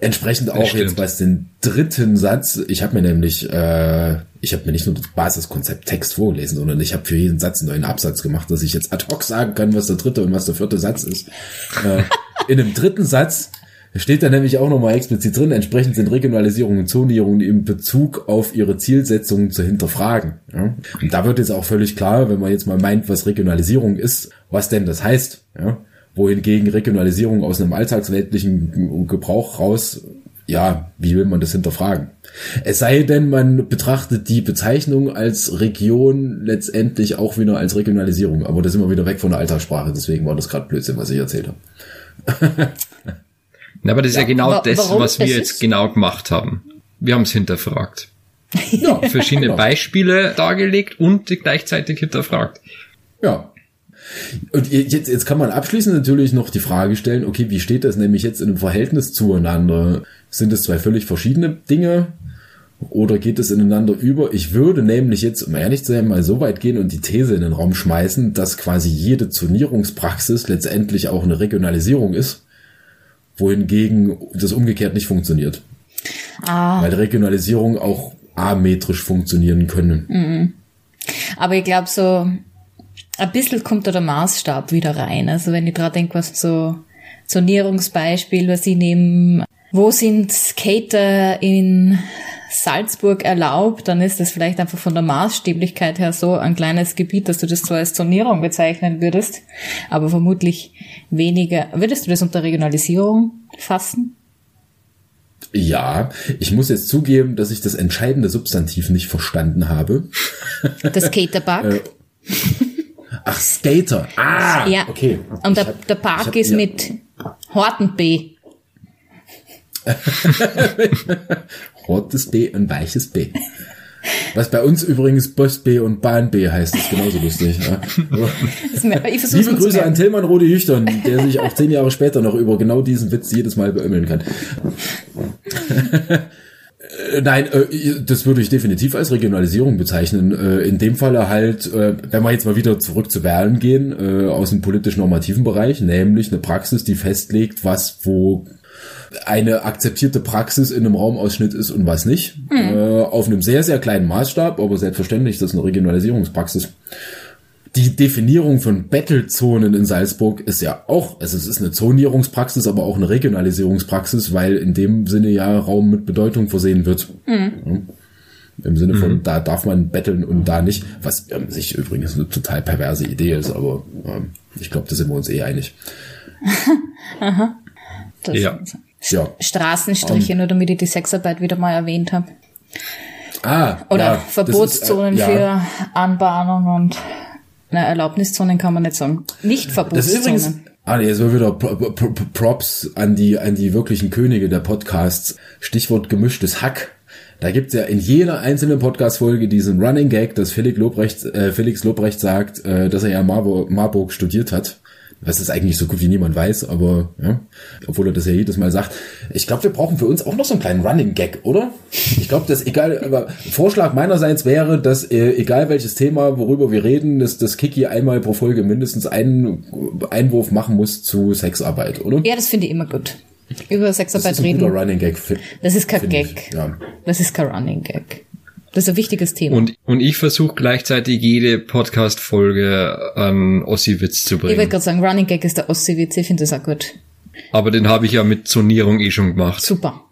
Entsprechend auch jetzt was den dritten Satz. Ich habe mir nämlich, äh, ich habe mir nicht nur das Basiskonzept Text vorgelesen, sondern ich habe für jeden Satz einen neuen Absatz gemacht, dass ich jetzt ad hoc sagen kann, was der dritte und was der vierte Satz ist. äh, in dem dritten Satz steht da nämlich auch nochmal explizit drin, entsprechend sind Regionalisierung und Zonierung in Bezug auf ihre Zielsetzungen zu hinterfragen. Ja? Und da wird jetzt auch völlig klar, wenn man jetzt mal meint, was Regionalisierung ist, was denn das heißt. Ja? Wohingegen Regionalisierung aus einem alltagsweltlichen Gebrauch raus ja, wie will man das hinterfragen? Es sei denn, man betrachtet die Bezeichnung als Region letztendlich auch wieder als Regionalisierung. Aber da sind wir wieder weg von der Alltagssprache, deswegen war das gerade Blödsinn, was ich erzählt habe. Na, aber das ist ja genau wa- das, was wir das jetzt ist? genau gemacht haben. Wir haben es hinterfragt. Ja, Verschiedene genau. Beispiele dargelegt und gleichzeitig hinterfragt. Ja. Und jetzt, jetzt kann man abschließend natürlich noch die Frage stellen, okay, wie steht das nämlich jetzt in einem Verhältnis zueinander? Sind es zwei völlig verschiedene Dinge oder geht es ineinander über? Ich würde nämlich jetzt, um ehrlich zu sein, mal so weit gehen und die These in den Raum schmeißen, dass quasi jede Zonierungspraxis letztendlich auch eine Regionalisierung ist, wohingegen das umgekehrt nicht funktioniert. Ah, Weil Regionalisierung auch ametrisch funktionieren können. aber ich glaube so, ein bisschen kommt da der Maßstab wieder rein. Also wenn ich dran denke, was so Zonierungsbeispiel, was ich nehme, wo sind Skater in Salzburg erlaubt, dann ist das vielleicht einfach von der Maßstäblichkeit her so ein kleines Gebiet, dass du das zwar als Zonierung bezeichnen würdest, aber vermutlich weniger. Würdest du das unter Regionalisierung fassen? Ja, ich muss jetzt zugeben, dass ich das entscheidende Substantiv nicht verstanden habe. Der Skaterpark? Ach, Skater. Ah, ja. okay. Und der, hab- der Park hab- ist ja. mit Horten B. Rotes B und weiches B. Was bei uns übrigens Boss B und Bahn B heißt, ist genauso lustig. Ja. Liebe Grüße an. Tillmann Rode Hüchtern, der sich auch zehn Jahre später noch über genau diesen Witz jedes Mal beömmeln kann. Äh, Nein, äh, das würde ich definitiv als Regionalisierung bezeichnen. Äh, In dem Falle halt, wenn wir jetzt mal wieder zurück zu Wahlen gehen, aus dem politisch-normativen Bereich, nämlich eine Praxis, die festlegt, was wo eine akzeptierte Praxis in einem Raumausschnitt ist und was nicht. Äh, auf einem sehr, sehr kleinen Maßstab, aber selbstverständlich, das ist eine Regionalisierungspraxis. Die Definierung von Battlezonen in Salzburg ist ja auch, also es ist eine Zonierungspraxis, aber auch eine Regionalisierungspraxis, weil in dem Sinne ja Raum mit Bedeutung versehen wird. Ja. Im Sinne von, da darf man betteln und da nicht, was ähm, sich übrigens eine total perverse Idee ist, aber ähm, ich glaube, da sind wir uns eh einig. Das Ja. Ja. Straßenstriche, nur damit ich die Sexarbeit wieder mal erwähnt habe. Ah, Oder ja, Verbotszonen ist, äh, ja. für Anbahnung und na, Erlaubniszonen kann man nicht sagen. Nicht Das ist übrigens, Verbotszonen. ah nee, so wieder Pro- Pro- Pro- Props an die, an die wirklichen Könige der Podcasts. Stichwort gemischtes Hack. Da gibt's ja in jeder einzelnen Podcast-Folge diesen Running Gag, dass Felix Lobrecht, äh, Felix Lobrecht sagt, äh, dass er ja Marburg, Marburg studiert hat. Was es eigentlich so gut wie niemand weiß, aber ja, obwohl er das ja jedes Mal sagt. Ich glaube, wir brauchen für uns auch noch so einen kleinen Running Gag, oder? Ich glaube, dass egal, aber Vorschlag meinerseits wäre, dass äh, egal welches Thema, worüber wir reden, dass das Kiki einmal pro Folge mindestens einen Einwurf machen muss zu Sexarbeit, oder? Ja, das finde ich immer gut. Über das Sexarbeit ist ein guter reden. Running Gag. Das ist kein Gag. ich, Ja. Das ist kein Running Gag. Das ist ein wichtiges Thema. Und, und ich versuche gleichzeitig jede Podcast-Folge an Ossi-Witz zu ich wollte bringen. gerade sagen, Running Gag ist der Ossi-Witz. Ich finde das auch gut. Aber den habe ich ja mit Zonierung eh schon gemacht. Super.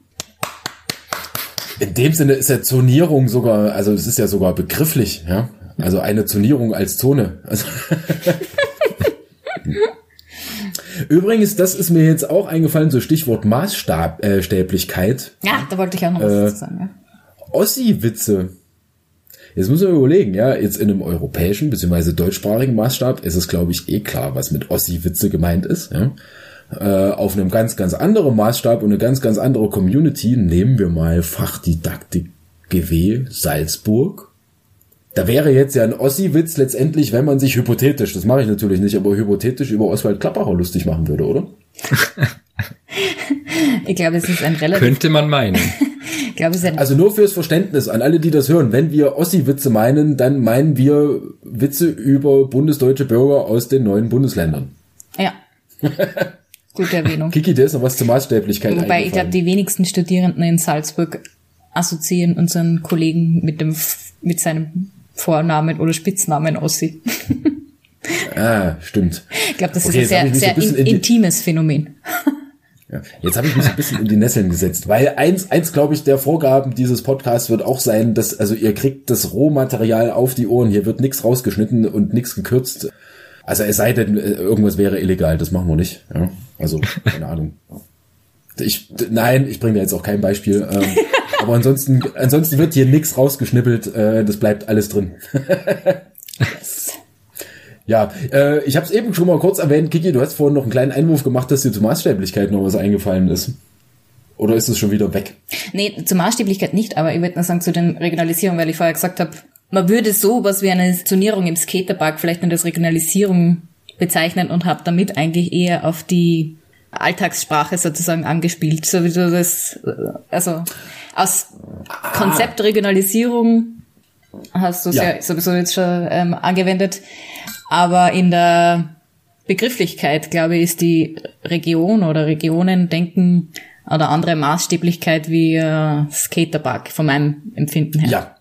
In dem Sinne ist ja Zonierung sogar, also es ist ja sogar begrifflich, ja. Also eine Zonierung als Zone. Also Übrigens, das ist mir jetzt auch eingefallen, so Stichwort Maßstab, äh, Stäblichkeit. Ja, da wollte ich auch noch was Äh, dazu sagen. Ja. Ossi-Witze. Jetzt muss man überlegen, ja, jetzt in einem europäischen bzw. deutschsprachigen Maßstab ist es, glaube ich, eh klar, was mit Ossi-Witze gemeint ist. Ja. Äh, auf einem ganz, ganz anderen Maßstab und eine ganz, ganz andere Community nehmen wir mal Fachdidaktik GW Salzburg. Da wäre jetzt ja ein Ossi-Witz letztendlich, wenn man sich hypothetisch, das mache ich natürlich nicht, aber hypothetisch über Oswald Klappacher lustig machen würde, oder? Ich glaube, es ist ein relativ, Könnte man meinen. glaube, es ist ein, Also nur fürs Verständnis an alle, die das hören. Wenn wir Ossi-Witze meinen, dann meinen wir Witze über bundesdeutsche Bürger aus den neuen Bundesländern. ja. Gute Erwähnung. Kiki, dir ist noch was zur Maßstäblichkeit Wobei ich glaube, die wenigsten Studierenden in Salzburg assoziieren unseren Kollegen mit dem, mit seinem Vornamen oder Spitznamen Ossi. Ah, stimmt. Ich glaube, das Okay, ist ein sehr, sehr in, intimes Phänomen. Ja. Jetzt habe ich mich ein bisschen in die Nesseln gesetzt, weil eins, eins glaube ich, der Vorgaben dieses Podcasts wird auch sein, dass also ihr kriegt das Rohmaterial auf die Ohren. Hier wird nichts rausgeschnitten und nichts gekürzt. Also es sei denn, äh, irgendwas wäre illegal, das machen wir nicht. Ja? Also keine Ahnung. Ich, nein, ich bringe dir jetzt auch kein Beispiel. Ähm, aber ansonsten, ansonsten wird hier nichts rausgeschnippelt. Äh, das bleibt alles drin. ja, äh, ich habe es eben schon mal kurz erwähnt, Kiki, du hast vorhin noch einen kleinen Einwurf gemacht, dass dir zur Maßstäblichkeit noch was eingefallen ist. Oder ist es schon wieder weg? Nee, zur Maßstäblichkeit nicht, aber ich würde nur sagen zu den Regionalisierungen, weil ich vorher gesagt habe, man würde so was wie eine Zonierung im Skaterpark vielleicht nicht als Regionalisierung bezeichnen und habe damit eigentlich eher auf die Alltagssprache sozusagen angespielt, so wie du das, also aus Konzept Regionalisierung hast du es ja. ja sowieso jetzt schon ähm, angewendet, aber in der Begrifflichkeit, glaube ich, ist die Region oder Regionen denken oder andere Maßstäblichkeit wie äh, Skaterpark von meinem Empfinden her. Ja.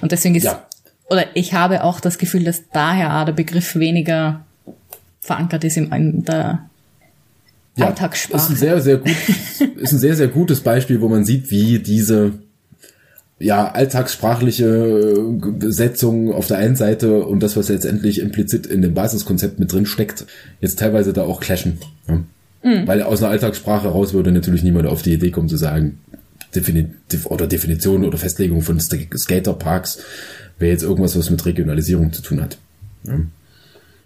Und deswegen ist, ja. oder ich habe auch das Gefühl, dass daher auch der Begriff weniger verankert ist in, in der ja, Alltagssprache. Ist ein sehr, sehr gut, ist ein sehr, sehr gutes Beispiel, wo man sieht, wie diese ja, alltagssprachliche Setzung auf der einen Seite und das, was letztendlich implizit in dem Basiskonzept mit drin steckt, jetzt teilweise da auch clashen. Ja. Mhm. Weil aus einer Alltagssprache raus würde natürlich niemand auf die Idee kommen zu sagen, Definitiv oder Definition oder Festlegung von Skaterparks wäre jetzt irgendwas, was mit Regionalisierung zu tun hat. Ja.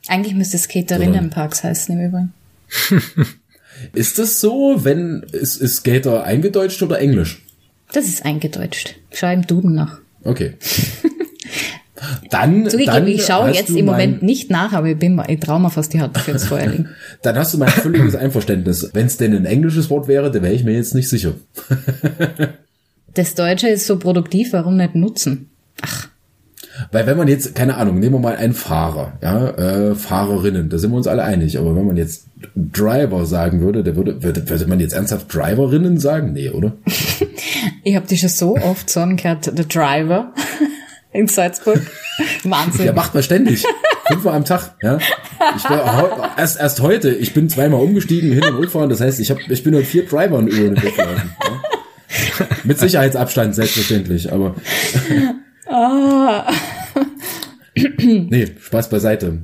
Eigentlich müsste Skaterinnenparks heißen im Übrigen. ist das so, wenn ist, ist Skater eingedeutscht oder Englisch? Das ist eingedeutscht. Schau im Duden nach. Okay. Dann, Zugegeben, dann ich schaue jetzt im Moment nicht nach, aber ich bin ich trau mir fast die Hand für ins Feuer liegen. dann hast du mein völliges Einverständnis. Wenn es denn ein englisches Wort wäre, dann wäre ich mir jetzt nicht sicher. das Deutsche ist so produktiv, warum nicht nutzen? Ach. Weil wenn man jetzt, keine Ahnung, nehmen wir mal einen Fahrer, ja, äh, Fahrerinnen, da sind wir uns alle einig, aber wenn man jetzt Driver sagen würde, der würde, würde, würde man jetzt ernsthaft Driverinnen sagen? Nee, oder? Ich habe dich schon so oft sagen gehört, der Driver in Salzburg. Wahnsinn. Ja, macht man ständig. Fünfmal am Tag, ja. Ich war erst, erst heute, ich bin zweimal umgestiegen, hin und rückfahren, das heißt, ich, hab, ich bin mit vier Drivern über den Weg gelaufen. Ja. Mit Sicherheitsabstand, selbstverständlich, aber. Ah. nee, Spaß beiseite.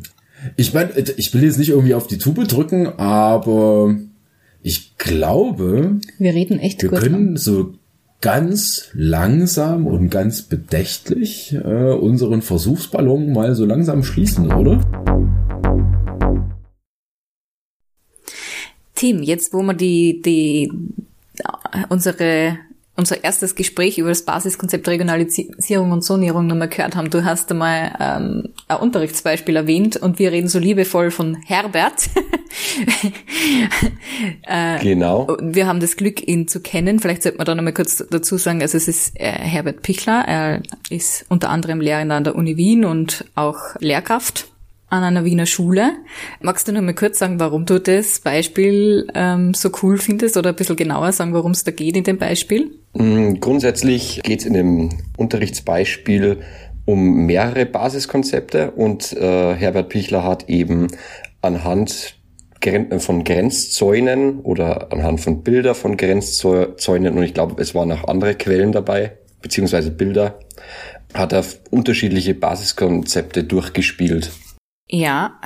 Ich meine, ich will jetzt nicht irgendwie auf die Tube drücken, aber ich glaube, wir reden echt wir können so ganz langsam und ganz bedächtlich äh, unseren Versuchsballon mal so langsam schließen, oder? Tim, jetzt wo wir die, die unsere unser erstes Gespräch über das Basiskonzept Regionalisierung und Zonierung nochmal gehört haben. Du hast einmal ähm, ein Unterrichtsbeispiel erwähnt und wir reden so liebevoll von Herbert. äh, genau. Wir haben das Glück, ihn zu kennen. Vielleicht sollte man da nochmal kurz dazu sagen, also es ist äh, Herbert Pichler. Er ist unter anderem Lehrer an der Uni Wien und auch Lehrkraft an einer Wiener Schule. Magst du noch mal kurz sagen, warum du das Beispiel ähm, so cool findest oder ein bisschen genauer sagen, worum es da geht in dem Beispiel? Mm, grundsätzlich geht es in dem Unterrichtsbeispiel um mehrere Basiskonzepte und äh, Herbert Pichler hat eben anhand von Grenzzäunen oder anhand von Bilder von Grenzzäunen und ich glaube, es waren auch andere Quellen dabei, beziehungsweise Bilder, hat er unterschiedliche Basiskonzepte durchgespielt. Ja,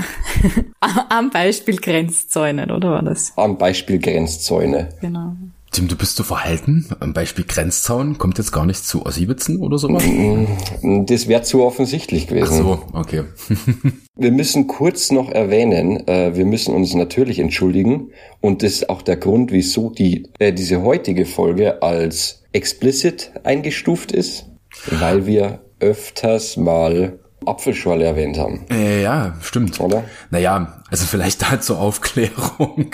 am Beispiel Grenzzäunen, oder war das? Am Beispiel Grenzzäune. Genau. Tim, du bist so verhalten. Am Beispiel Grenzzaun kommt jetzt gar nicht zu Aussibitzen oder sowas? Mm, das wäre zu offensichtlich gewesen. Ach so, okay. wir müssen kurz noch erwähnen, äh, wir müssen uns natürlich entschuldigen und das ist auch der Grund, wieso die, äh, diese heutige Folge als explicit eingestuft ist, weil wir öfters mal Apfelschorle erwähnt haben. Äh, ja, stimmt. Oder? Naja, also vielleicht da zur Aufklärung.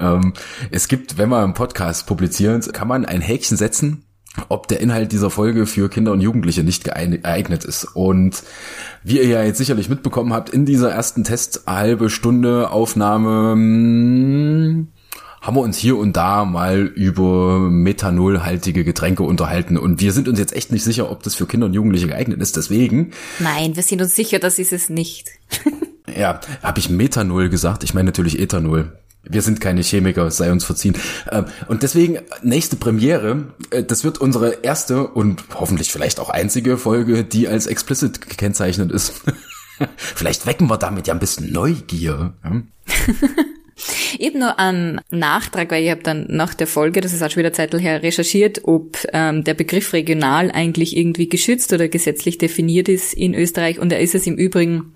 ähm, es gibt, wenn man einen Podcast publiziert, kann man ein Häkchen setzen, ob der Inhalt dieser Folge für Kinder und Jugendliche nicht geeignet ist. Und wie ihr ja jetzt sicherlich mitbekommen habt, in dieser ersten Test halbe Stunde Aufnahme hm, haben wir uns hier und da mal über methanolhaltige Getränke unterhalten und wir sind uns jetzt echt nicht sicher, ob das für Kinder und Jugendliche geeignet ist. Deswegen. Nein, wir sind uns sicher, das ist es nicht. ja, habe ich Methanol gesagt? Ich meine natürlich Ethanol. Wir sind keine Chemiker, sei uns verziehen. Ähm, und deswegen, nächste Premiere, äh, das wird unsere erste und hoffentlich vielleicht auch einzige Folge, die als explicit gekennzeichnet ist. vielleicht wecken wir damit ja ein bisschen Neugier. Eben nur einen Nachtrag, weil ich habe dann nach der Folge, das ist auch schon wieder Zeit her, recherchiert, ob ähm, der Begriff regional eigentlich irgendwie geschützt oder gesetzlich definiert ist in Österreich und er ist es im Übrigen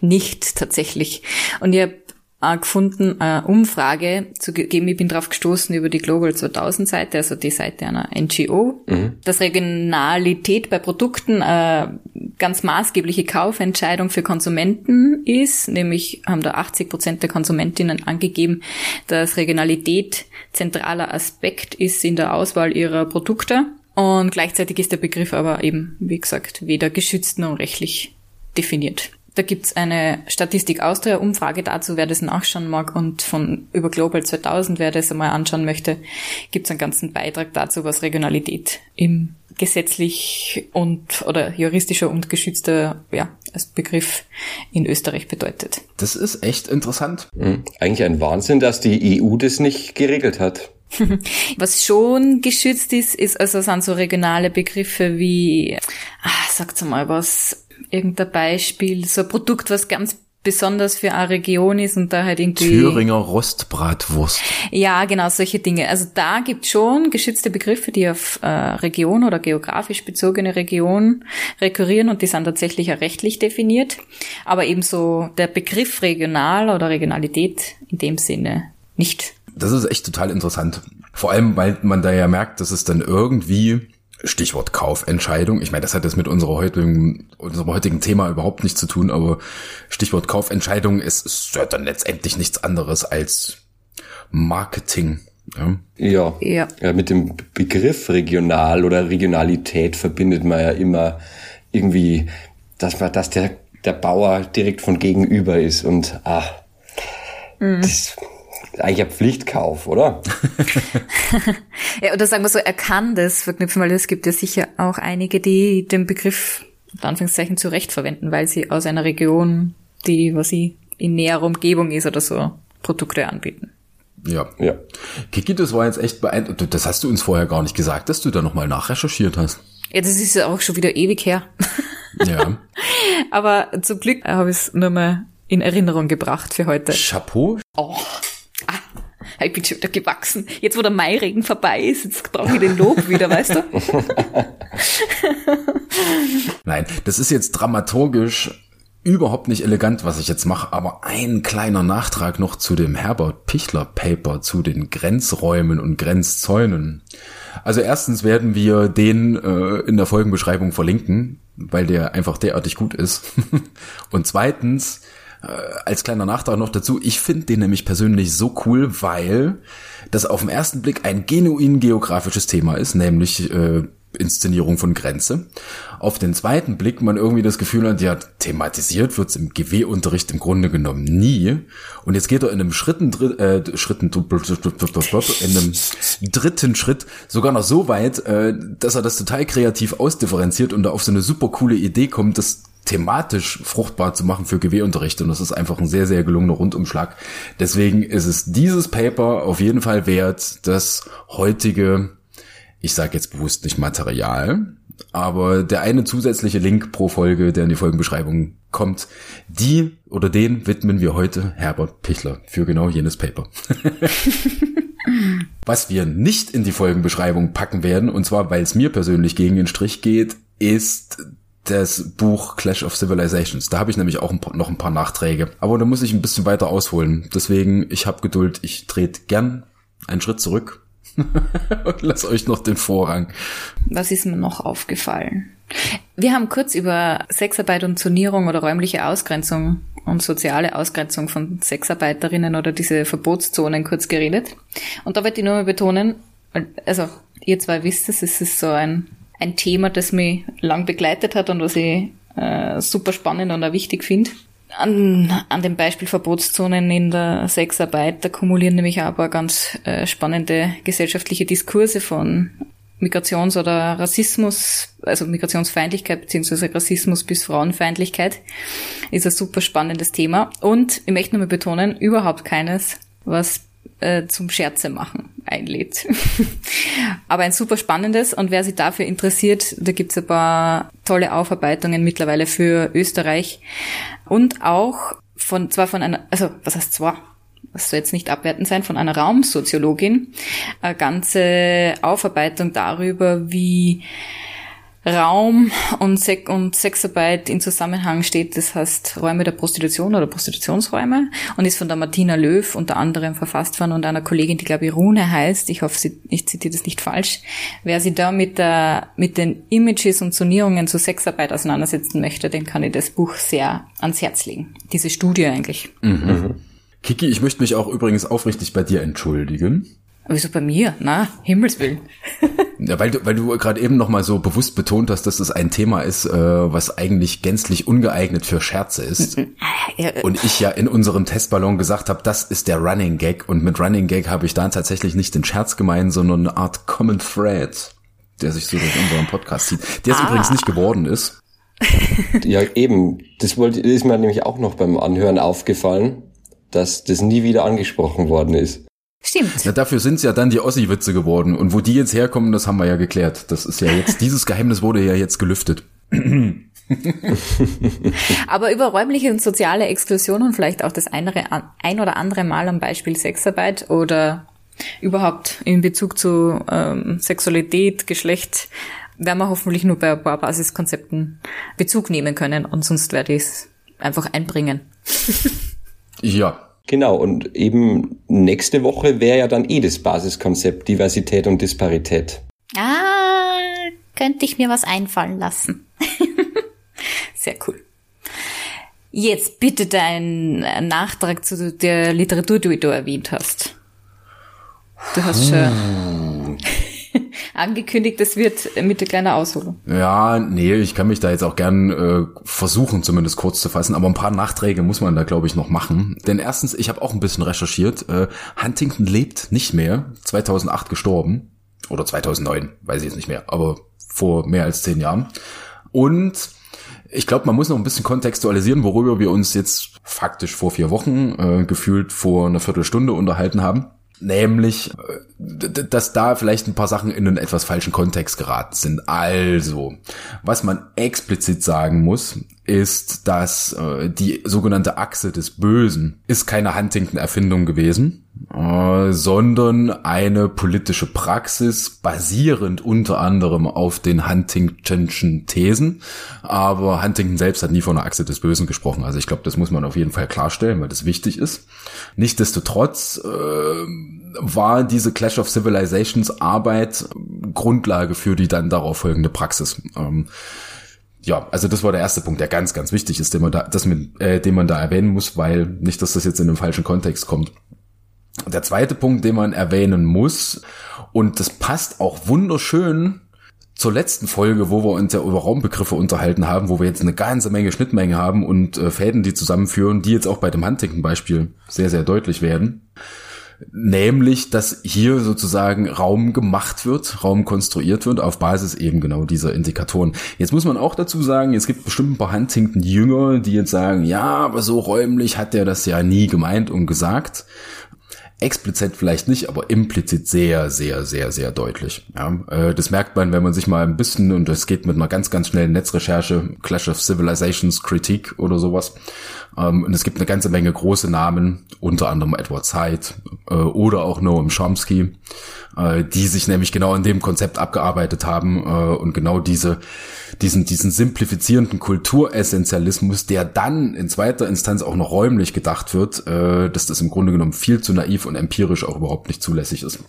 nicht tatsächlich. Und ich habe äh, gefunden, eine Umfrage zu geben. Ich bin drauf gestoßen über die Global 2000 Seite, also die Seite einer NGO, mhm. dass Regionalität bei Produkten eine ganz maßgebliche Kaufentscheidung für Konsumenten ist. Nämlich haben da 80 Prozent der Konsumentinnen angegeben, dass Regionalität zentraler Aspekt ist in der Auswahl ihrer Produkte. Und gleichzeitig ist der Begriff aber eben, wie gesagt, weder geschützt noch rechtlich definiert. Da gibt's eine Statistik Austria-Umfrage dazu, wer das nachschauen mag. Und von über Global 2000, wer das einmal anschauen möchte, gibt's einen ganzen Beitrag dazu, was Regionalität im gesetzlich und oder juristischer und geschützter ja, als Begriff in Österreich bedeutet. Das ist echt interessant. Mhm. Eigentlich ein Wahnsinn, dass die EU das nicht geregelt hat. Was schon geschützt ist, ist also sind so regionale Begriffe wie, ah, sagt's mal was, irgendein Beispiel, so ein Produkt, was ganz besonders für eine Region ist und da halt irgendwie. Thüringer Rostbratwurst. Ja, genau, solche Dinge. Also da gibt schon geschützte Begriffe, die auf äh, Region oder geografisch bezogene Region rekurrieren und die sind tatsächlich auch rechtlich definiert. Aber ebenso der Begriff regional oder Regionalität in dem Sinne nicht. Das ist echt total interessant. Vor allem, weil man da ja merkt, dass es dann irgendwie Stichwort Kaufentscheidung. Ich meine, das hat jetzt mit unserer heutigen, unserem heutigen Thema überhaupt nichts zu tun, aber Stichwort Kaufentscheidung ist, ist ja dann letztendlich nichts anderes als Marketing. Ja. Ja. ja. ja, mit dem Begriff regional oder Regionalität verbindet man ja immer irgendwie, dass man, dass der, der Bauer direkt von gegenüber ist und ah, mhm. das eigentlich ein Pflichtkauf, oder? ja, oder sagen wir so, er kann das verknüpfen, weil es gibt ja sicher auch einige, die den Begriff, in Anführungszeichen, zu Recht verwenden, weil sie aus einer Region, die, was sie in näherer Umgebung ist oder so, Produkte anbieten. Ja. ja. Kiki, das war jetzt echt beeindruckend. Das hast du uns vorher gar nicht gesagt, dass du da nochmal nachrecherchiert hast. Ja, das ist ja auch schon wieder ewig her. Ja. Aber zum Glück habe ich es nur mal in Erinnerung gebracht für heute. Chapeau. Oh. Ich bin schon wieder gewachsen. Jetzt, wo der Mairegen vorbei ist, jetzt brauche ich den Lob wieder, weißt du? Nein, das ist jetzt dramaturgisch überhaupt nicht elegant, was ich jetzt mache, aber ein kleiner Nachtrag noch zu dem Herbert Pichler Paper, zu den Grenzräumen und Grenzzäunen. Also erstens werden wir den äh, in der Folgenbeschreibung verlinken, weil der einfach derartig gut ist. und zweitens äh, als kleiner Nachtrag noch dazu, ich finde den nämlich persönlich so cool, weil das auf den ersten Blick ein genuin geografisches Thema ist, nämlich äh, Inszenierung von Grenze. Auf den zweiten Blick man irgendwie das Gefühl hat, ja, thematisiert wird's im GW-Unterricht im Grunde genommen nie. Und jetzt geht er in einem Schritten, äh, Schritten, in einem dritten Schritt sogar noch so weit, äh, dass er das total kreativ ausdifferenziert und da auf so eine super coole Idee kommt, das thematisch fruchtbar zu machen für GW-Unterricht. Und das ist einfach ein sehr, sehr gelungener Rundumschlag. Deswegen ist es dieses Paper auf jeden Fall wert, das heutige, ich sage jetzt bewusst nicht Material, aber der eine zusätzliche Link pro Folge, der in die Folgenbeschreibung kommt, die oder den widmen wir heute Herbert Pichler für genau jenes Paper. Was wir nicht in die Folgenbeschreibung packen werden, und zwar weil es mir persönlich gegen den Strich geht, ist das Buch Clash of Civilizations. Da habe ich nämlich auch ein paar, noch ein paar Nachträge. Aber da muss ich ein bisschen weiter ausholen. Deswegen, ich habe Geduld. Ich trete gern einen Schritt zurück und lass euch noch den Vorrang. Was ist mir noch aufgefallen? Wir haben kurz über Sexarbeit und Zonierung oder räumliche Ausgrenzung und soziale Ausgrenzung von Sexarbeiterinnen oder diese Verbotszonen kurz geredet. Und da wollte ich nur mal betonen, also ihr zwei wisst es, es ist so ein ein Thema, das mich lang begleitet hat und was ich äh, super spannend und auch wichtig finde. An, an dem Beispiel Verbotszonen in der Sexarbeit, da kumulieren nämlich auch ein paar ganz äh, spannende gesellschaftliche Diskurse von Migrations- oder Rassismus, also Migrationsfeindlichkeit beziehungsweise Rassismus bis Frauenfeindlichkeit, ist ein super spannendes Thema. Und ich möchte nochmal betonen, überhaupt keines, was äh, zum Scherze machen einlädt. Aber ein super spannendes und wer sich dafür interessiert, da gibt's ein paar tolle Aufarbeitungen mittlerweile für Österreich und auch von zwar von einer, also was heißt zwar, das soll jetzt nicht abwertend sein, von einer Raumsoziologin, eine ganze Aufarbeitung darüber, wie Raum und, Se und Sexarbeit in Zusammenhang steht. Das heißt Räume der Prostitution oder Prostitutionsräume und ist von der Martina Löw unter anderem verfasst worden und einer Kollegin, die glaube ich Rune heißt. Ich hoffe, sie, ich zitiere das nicht falsch. Wer sich da mit, der, mit den Images und Zonierungen zur Sexarbeit auseinandersetzen möchte, den kann ich das Buch sehr ans Herz legen. Diese Studie eigentlich. Mhm. Kiki, ich möchte mich auch übrigens aufrichtig bei dir entschuldigen. Wieso bei mir? Na, Himmelswillen. Ja, weil du, weil du gerade eben nochmal so bewusst betont hast, dass das ein Thema ist, äh, was eigentlich gänzlich ungeeignet für Scherze ist. Und ich ja in unserem Testballon gesagt habe, das ist der Running Gag. Und mit Running Gag habe ich da tatsächlich nicht den Scherz gemeint, sondern eine Art Common Thread, der sich so durch unseren Podcast zieht. Der es ah. übrigens nicht geworden ist. ja, eben. Das wollte, ist mir nämlich auch noch beim Anhören aufgefallen, dass das nie wieder angesprochen worden ist. Stimmt. Na, dafür sind's ja dann die Ossi-Witze geworden. Und wo die jetzt herkommen, das haben wir ja geklärt. Das ist ja jetzt, dieses Geheimnis wurde ja jetzt gelüftet. Aber über räumliche und soziale Exklusion und vielleicht auch das eine, ein oder andere Mal am Beispiel Sexarbeit oder überhaupt in Bezug zu ähm, Sexualität, Geschlecht, werden wir hoffentlich nur bei ein paar Basiskonzepten Bezug nehmen können und sonst werde ich es einfach einbringen. ja, Genau, und eben nächste Woche wäre ja dann eh das Basiskonzept Diversität und Disparität. Ah, könnte ich mir was einfallen lassen. Sehr cool. Jetzt bitte dein Nachtrag zu der Literatur, die du erwähnt hast. Du hast schon angekündigt, es wird mit der kleinen Ausholung. Ja, nee, ich kann mich da jetzt auch gern äh, versuchen, zumindest kurz zu fassen, aber ein paar Nachträge muss man da, glaube ich, noch machen. Denn erstens, ich habe auch ein bisschen recherchiert. Äh, Huntington lebt nicht mehr, 2008 gestorben. Oder 2009, weiß ich jetzt nicht mehr, aber vor mehr als zehn Jahren. Und ich glaube, man muss noch ein bisschen kontextualisieren, worüber wir uns jetzt faktisch vor vier Wochen äh, gefühlt vor einer Viertelstunde unterhalten haben. Nämlich, äh, dass da vielleicht ein paar Sachen in einen etwas falschen Kontext geraten sind. Also, was man explizit sagen muss, ist, dass äh, die sogenannte Achse des Bösen ist keine Huntington-Erfindung gewesen, äh, sondern eine politische Praxis basierend unter anderem auf den Huntingtonschen Thesen. Aber Huntington selbst hat nie von einer Achse des Bösen gesprochen. Also ich glaube, das muss man auf jeden Fall klarstellen, weil das wichtig ist. Nichtsdestotrotz äh, war diese Clash of Civilizations Arbeit Grundlage für die dann darauf folgende Praxis. Ähm, ja, also das war der erste Punkt, der ganz, ganz wichtig ist, den man da, das mit, äh, den man da erwähnen muss, weil nicht, dass das jetzt in den falschen Kontext kommt. Der zweite Punkt, den man erwähnen muss, und das passt auch wunderschön zur letzten Folge, wo wir uns ja über Raumbegriffe unterhalten haben, wo wir jetzt eine ganze Menge Schnittmenge haben und äh, Fäden, die zusammenführen, die jetzt auch bei dem Huntington-Beispiel sehr, sehr deutlich werden. Nämlich, dass hier sozusagen Raum gemacht wird, Raum konstruiert wird auf Basis eben genau dieser Indikatoren. Jetzt muss man auch dazu sagen, es gibt bestimmt ein paar Huntington-Jünger, die jetzt sagen, ja, aber so räumlich hat der das ja nie gemeint und gesagt explizit vielleicht nicht, aber implizit sehr, sehr, sehr, sehr deutlich. Ja, äh, das merkt man, wenn man sich mal ein bisschen, und das geht mit einer ganz, ganz schnellen Netzrecherche, Clash of Civilizations Kritik oder sowas. Ähm, und es gibt eine ganze Menge große Namen, unter anderem Edward Said äh, oder auch Noam Chomsky, äh, die sich nämlich genau an dem Konzept abgearbeitet haben und genau diese, diesen, diesen simplifizierenden Kulturessentialismus, der dann in zweiter Instanz auch noch räumlich gedacht wird, dass das im Grunde genommen viel zu naiv und empirisch auch überhaupt nicht zulässig ist.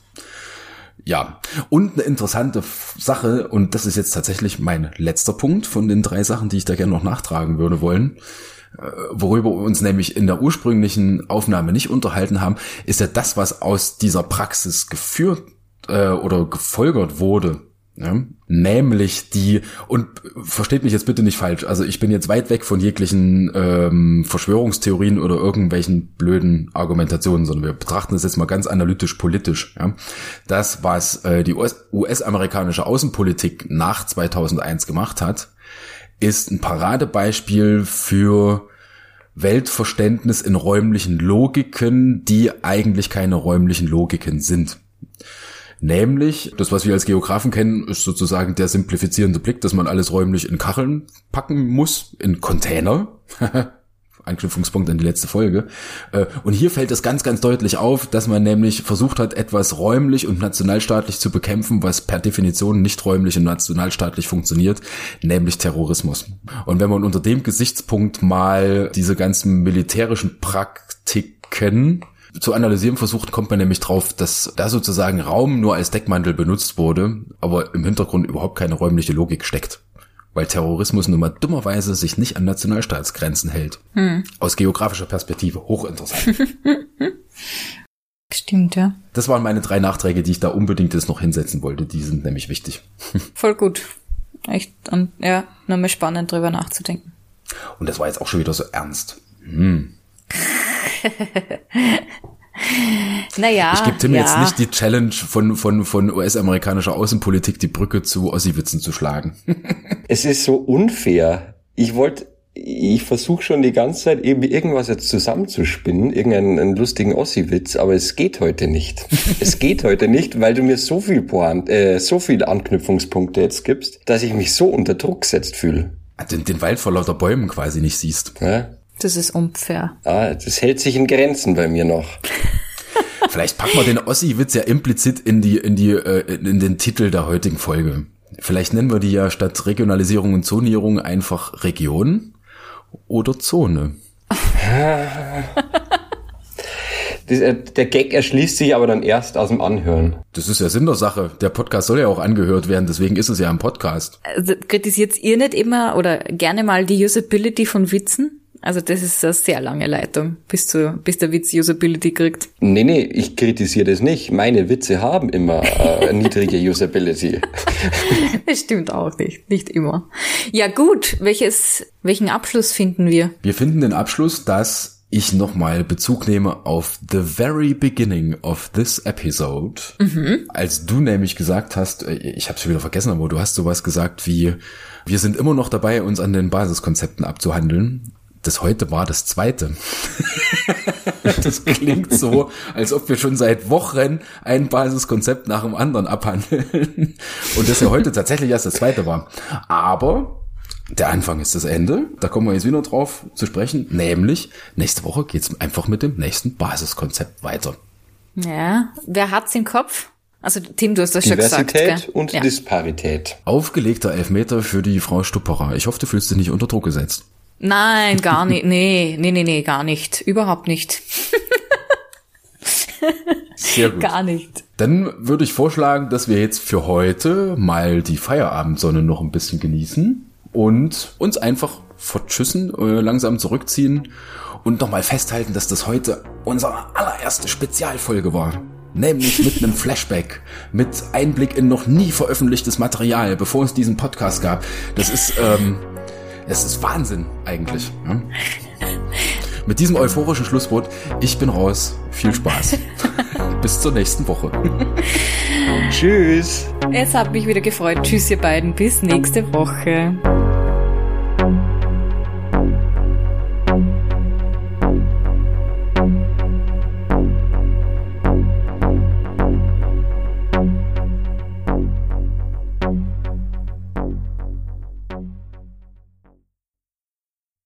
Ja, und eine interessante Sache, und das ist jetzt tatsächlich mein letzter Punkt von den drei Sachen, die ich da gerne noch nachtragen würde wollen, äh, worüber wir uns nämlich in der ursprünglichen Aufnahme nicht unterhalten haben, ist ja das, was aus dieser Praxis geführt äh, oder gefolgert wurde, ja? Nämlich die, und versteht mich jetzt bitte nicht falsch, also ich bin jetzt weit weg von jeglichen ähm, Verschwörungstheorien oder irgendwelchen blöden Argumentationen, sondern wir betrachten das jetzt mal ganz analytisch politisch. Ja? Das, was äh, die US-amerikanische Außenpolitik nach 2001 gemacht hat, ist ein Paradebeispiel für Weltverständnis in räumlichen Logiken, die eigentlich keine räumlichen Logiken sind. Nämlich, das, was wir als Geografen kennen, ist sozusagen der simplifizierende Blick, dass man alles räumlich in Kacheln packen muss, in Container. Anknüpfungspunkt an die letzte Folge. Äh, und hier fällt es ganz, ganz deutlich auf, dass man nämlich versucht hat, etwas räumlich und nationalstaatlich zu bekämpfen, was per Definition nicht räumlich und nationalstaatlich funktioniert, nämlich Terrorismus. Und wenn man unter dem Gesichtspunkt mal diese ganzen militärischen Praktiken zu analysieren versucht, kommt man nämlich drauf, dass da sozusagen Raum nur als Deckmantel benutzt wurde, aber im Hintergrund überhaupt keine räumliche Logik steckt weil Terrorismus nun mal dummerweise sich nicht an Nationalstaatsgrenzen hält. Hm. Aus geografischer Perspektive hochinteressant. Stimmt, ja. Das waren meine drei Nachträge, die ich da unbedingt jetzt noch hinsetzen wollte. Die sind nämlich wichtig. Voll gut. Echt, und ja, nochmal spannend drüber nachzudenken. Und das war jetzt auch schon wieder so ernst. Hm. Naja. Ich gebe Tim ja. jetzt nicht die Challenge von, von, von US-amerikanischer Außenpolitik, die Brücke zu Ossi-Witzen zu schlagen. es ist so unfair. Ich wollte, ich versuche schon die ganze Zeit eben irgendwas jetzt zusammenzuspinnen, irgendeinen lustigen Ossi-Witz, aber es geht heute nicht. es geht heute nicht, weil du mir so viel Point, äh, so viele Anknüpfungspunkte jetzt gibst, dass ich mich so unter Druck gesetzt fühle. Den, den Wald vor lauter Bäumen quasi nicht siehst. Ja? Das ist unfair. Ah, das hält sich in Grenzen bei mir noch. Vielleicht packen wir den Ossi-Witz ja implizit in die, in die, äh, in den Titel der heutigen Folge. Vielleicht nennen wir die ja statt Regionalisierung und Zonierung einfach Region oder Zone. Äh, der Gag erschließt sich aber dann erst aus dem Anhören. Das ist ja Sinn der Sache. Der Podcast soll ja auch angehört werden, deswegen ist es ja ein Podcast. Also, kritisiert ihr nicht immer oder gerne mal die Usability von Witzen? Also das ist eine sehr lange Leitung, bis, zu, bis der Witz Usability kriegt. Nee, nee, ich kritisiere das nicht. Meine Witze haben immer äh, niedrige Usability. das stimmt auch nicht, nicht immer. Ja gut, welches, welchen Abschluss finden wir? Wir finden den Abschluss, dass ich nochmal Bezug nehme auf the very beginning of this episode. Mhm. Als du nämlich gesagt hast, äh, ich habe schon wieder vergessen, aber du hast sowas gesagt wie, wir sind immer noch dabei, uns an den Basiskonzepten abzuhandeln das heute war das zweite. das klingt so, als ob wir schon seit Wochen ein Basiskonzept nach dem anderen abhandeln. Und das ja heute tatsächlich erst das zweite war. Aber der Anfang ist das Ende. Da kommen wir jetzt wieder drauf zu sprechen. Nämlich, nächste Woche geht's einfach mit dem nächsten Basiskonzept weiter. Ja, wer hat's im Kopf? Also Tim, du hast das schon gesagt. Diversität und ja. Disparität. Aufgelegter Elfmeter für die Frau Stupperer. Ich hoffe, du fühlst dich nicht unter Druck gesetzt. Nein, gar nicht. Nee, nee, nee, nee, gar nicht. Überhaupt nicht. Sehr gut. Gar nicht. Dann würde ich vorschlagen, dass wir jetzt für heute mal die Feierabendsonne noch ein bisschen genießen und uns einfach vertschüssen, äh, langsam zurückziehen und nochmal festhalten, dass das heute unsere allererste Spezialfolge war. Nämlich mit einem Flashback, mit Einblick in noch nie veröffentlichtes Material, bevor es diesen Podcast gab. Das ist, ähm, es ist Wahnsinn eigentlich. Ne? Mit diesem euphorischen Schlusswort, ich bin raus. Viel Spaß. Bis zur nächsten Woche. Tschüss. Es hat mich wieder gefreut. Tschüss, ihr beiden. Bis nächste Woche.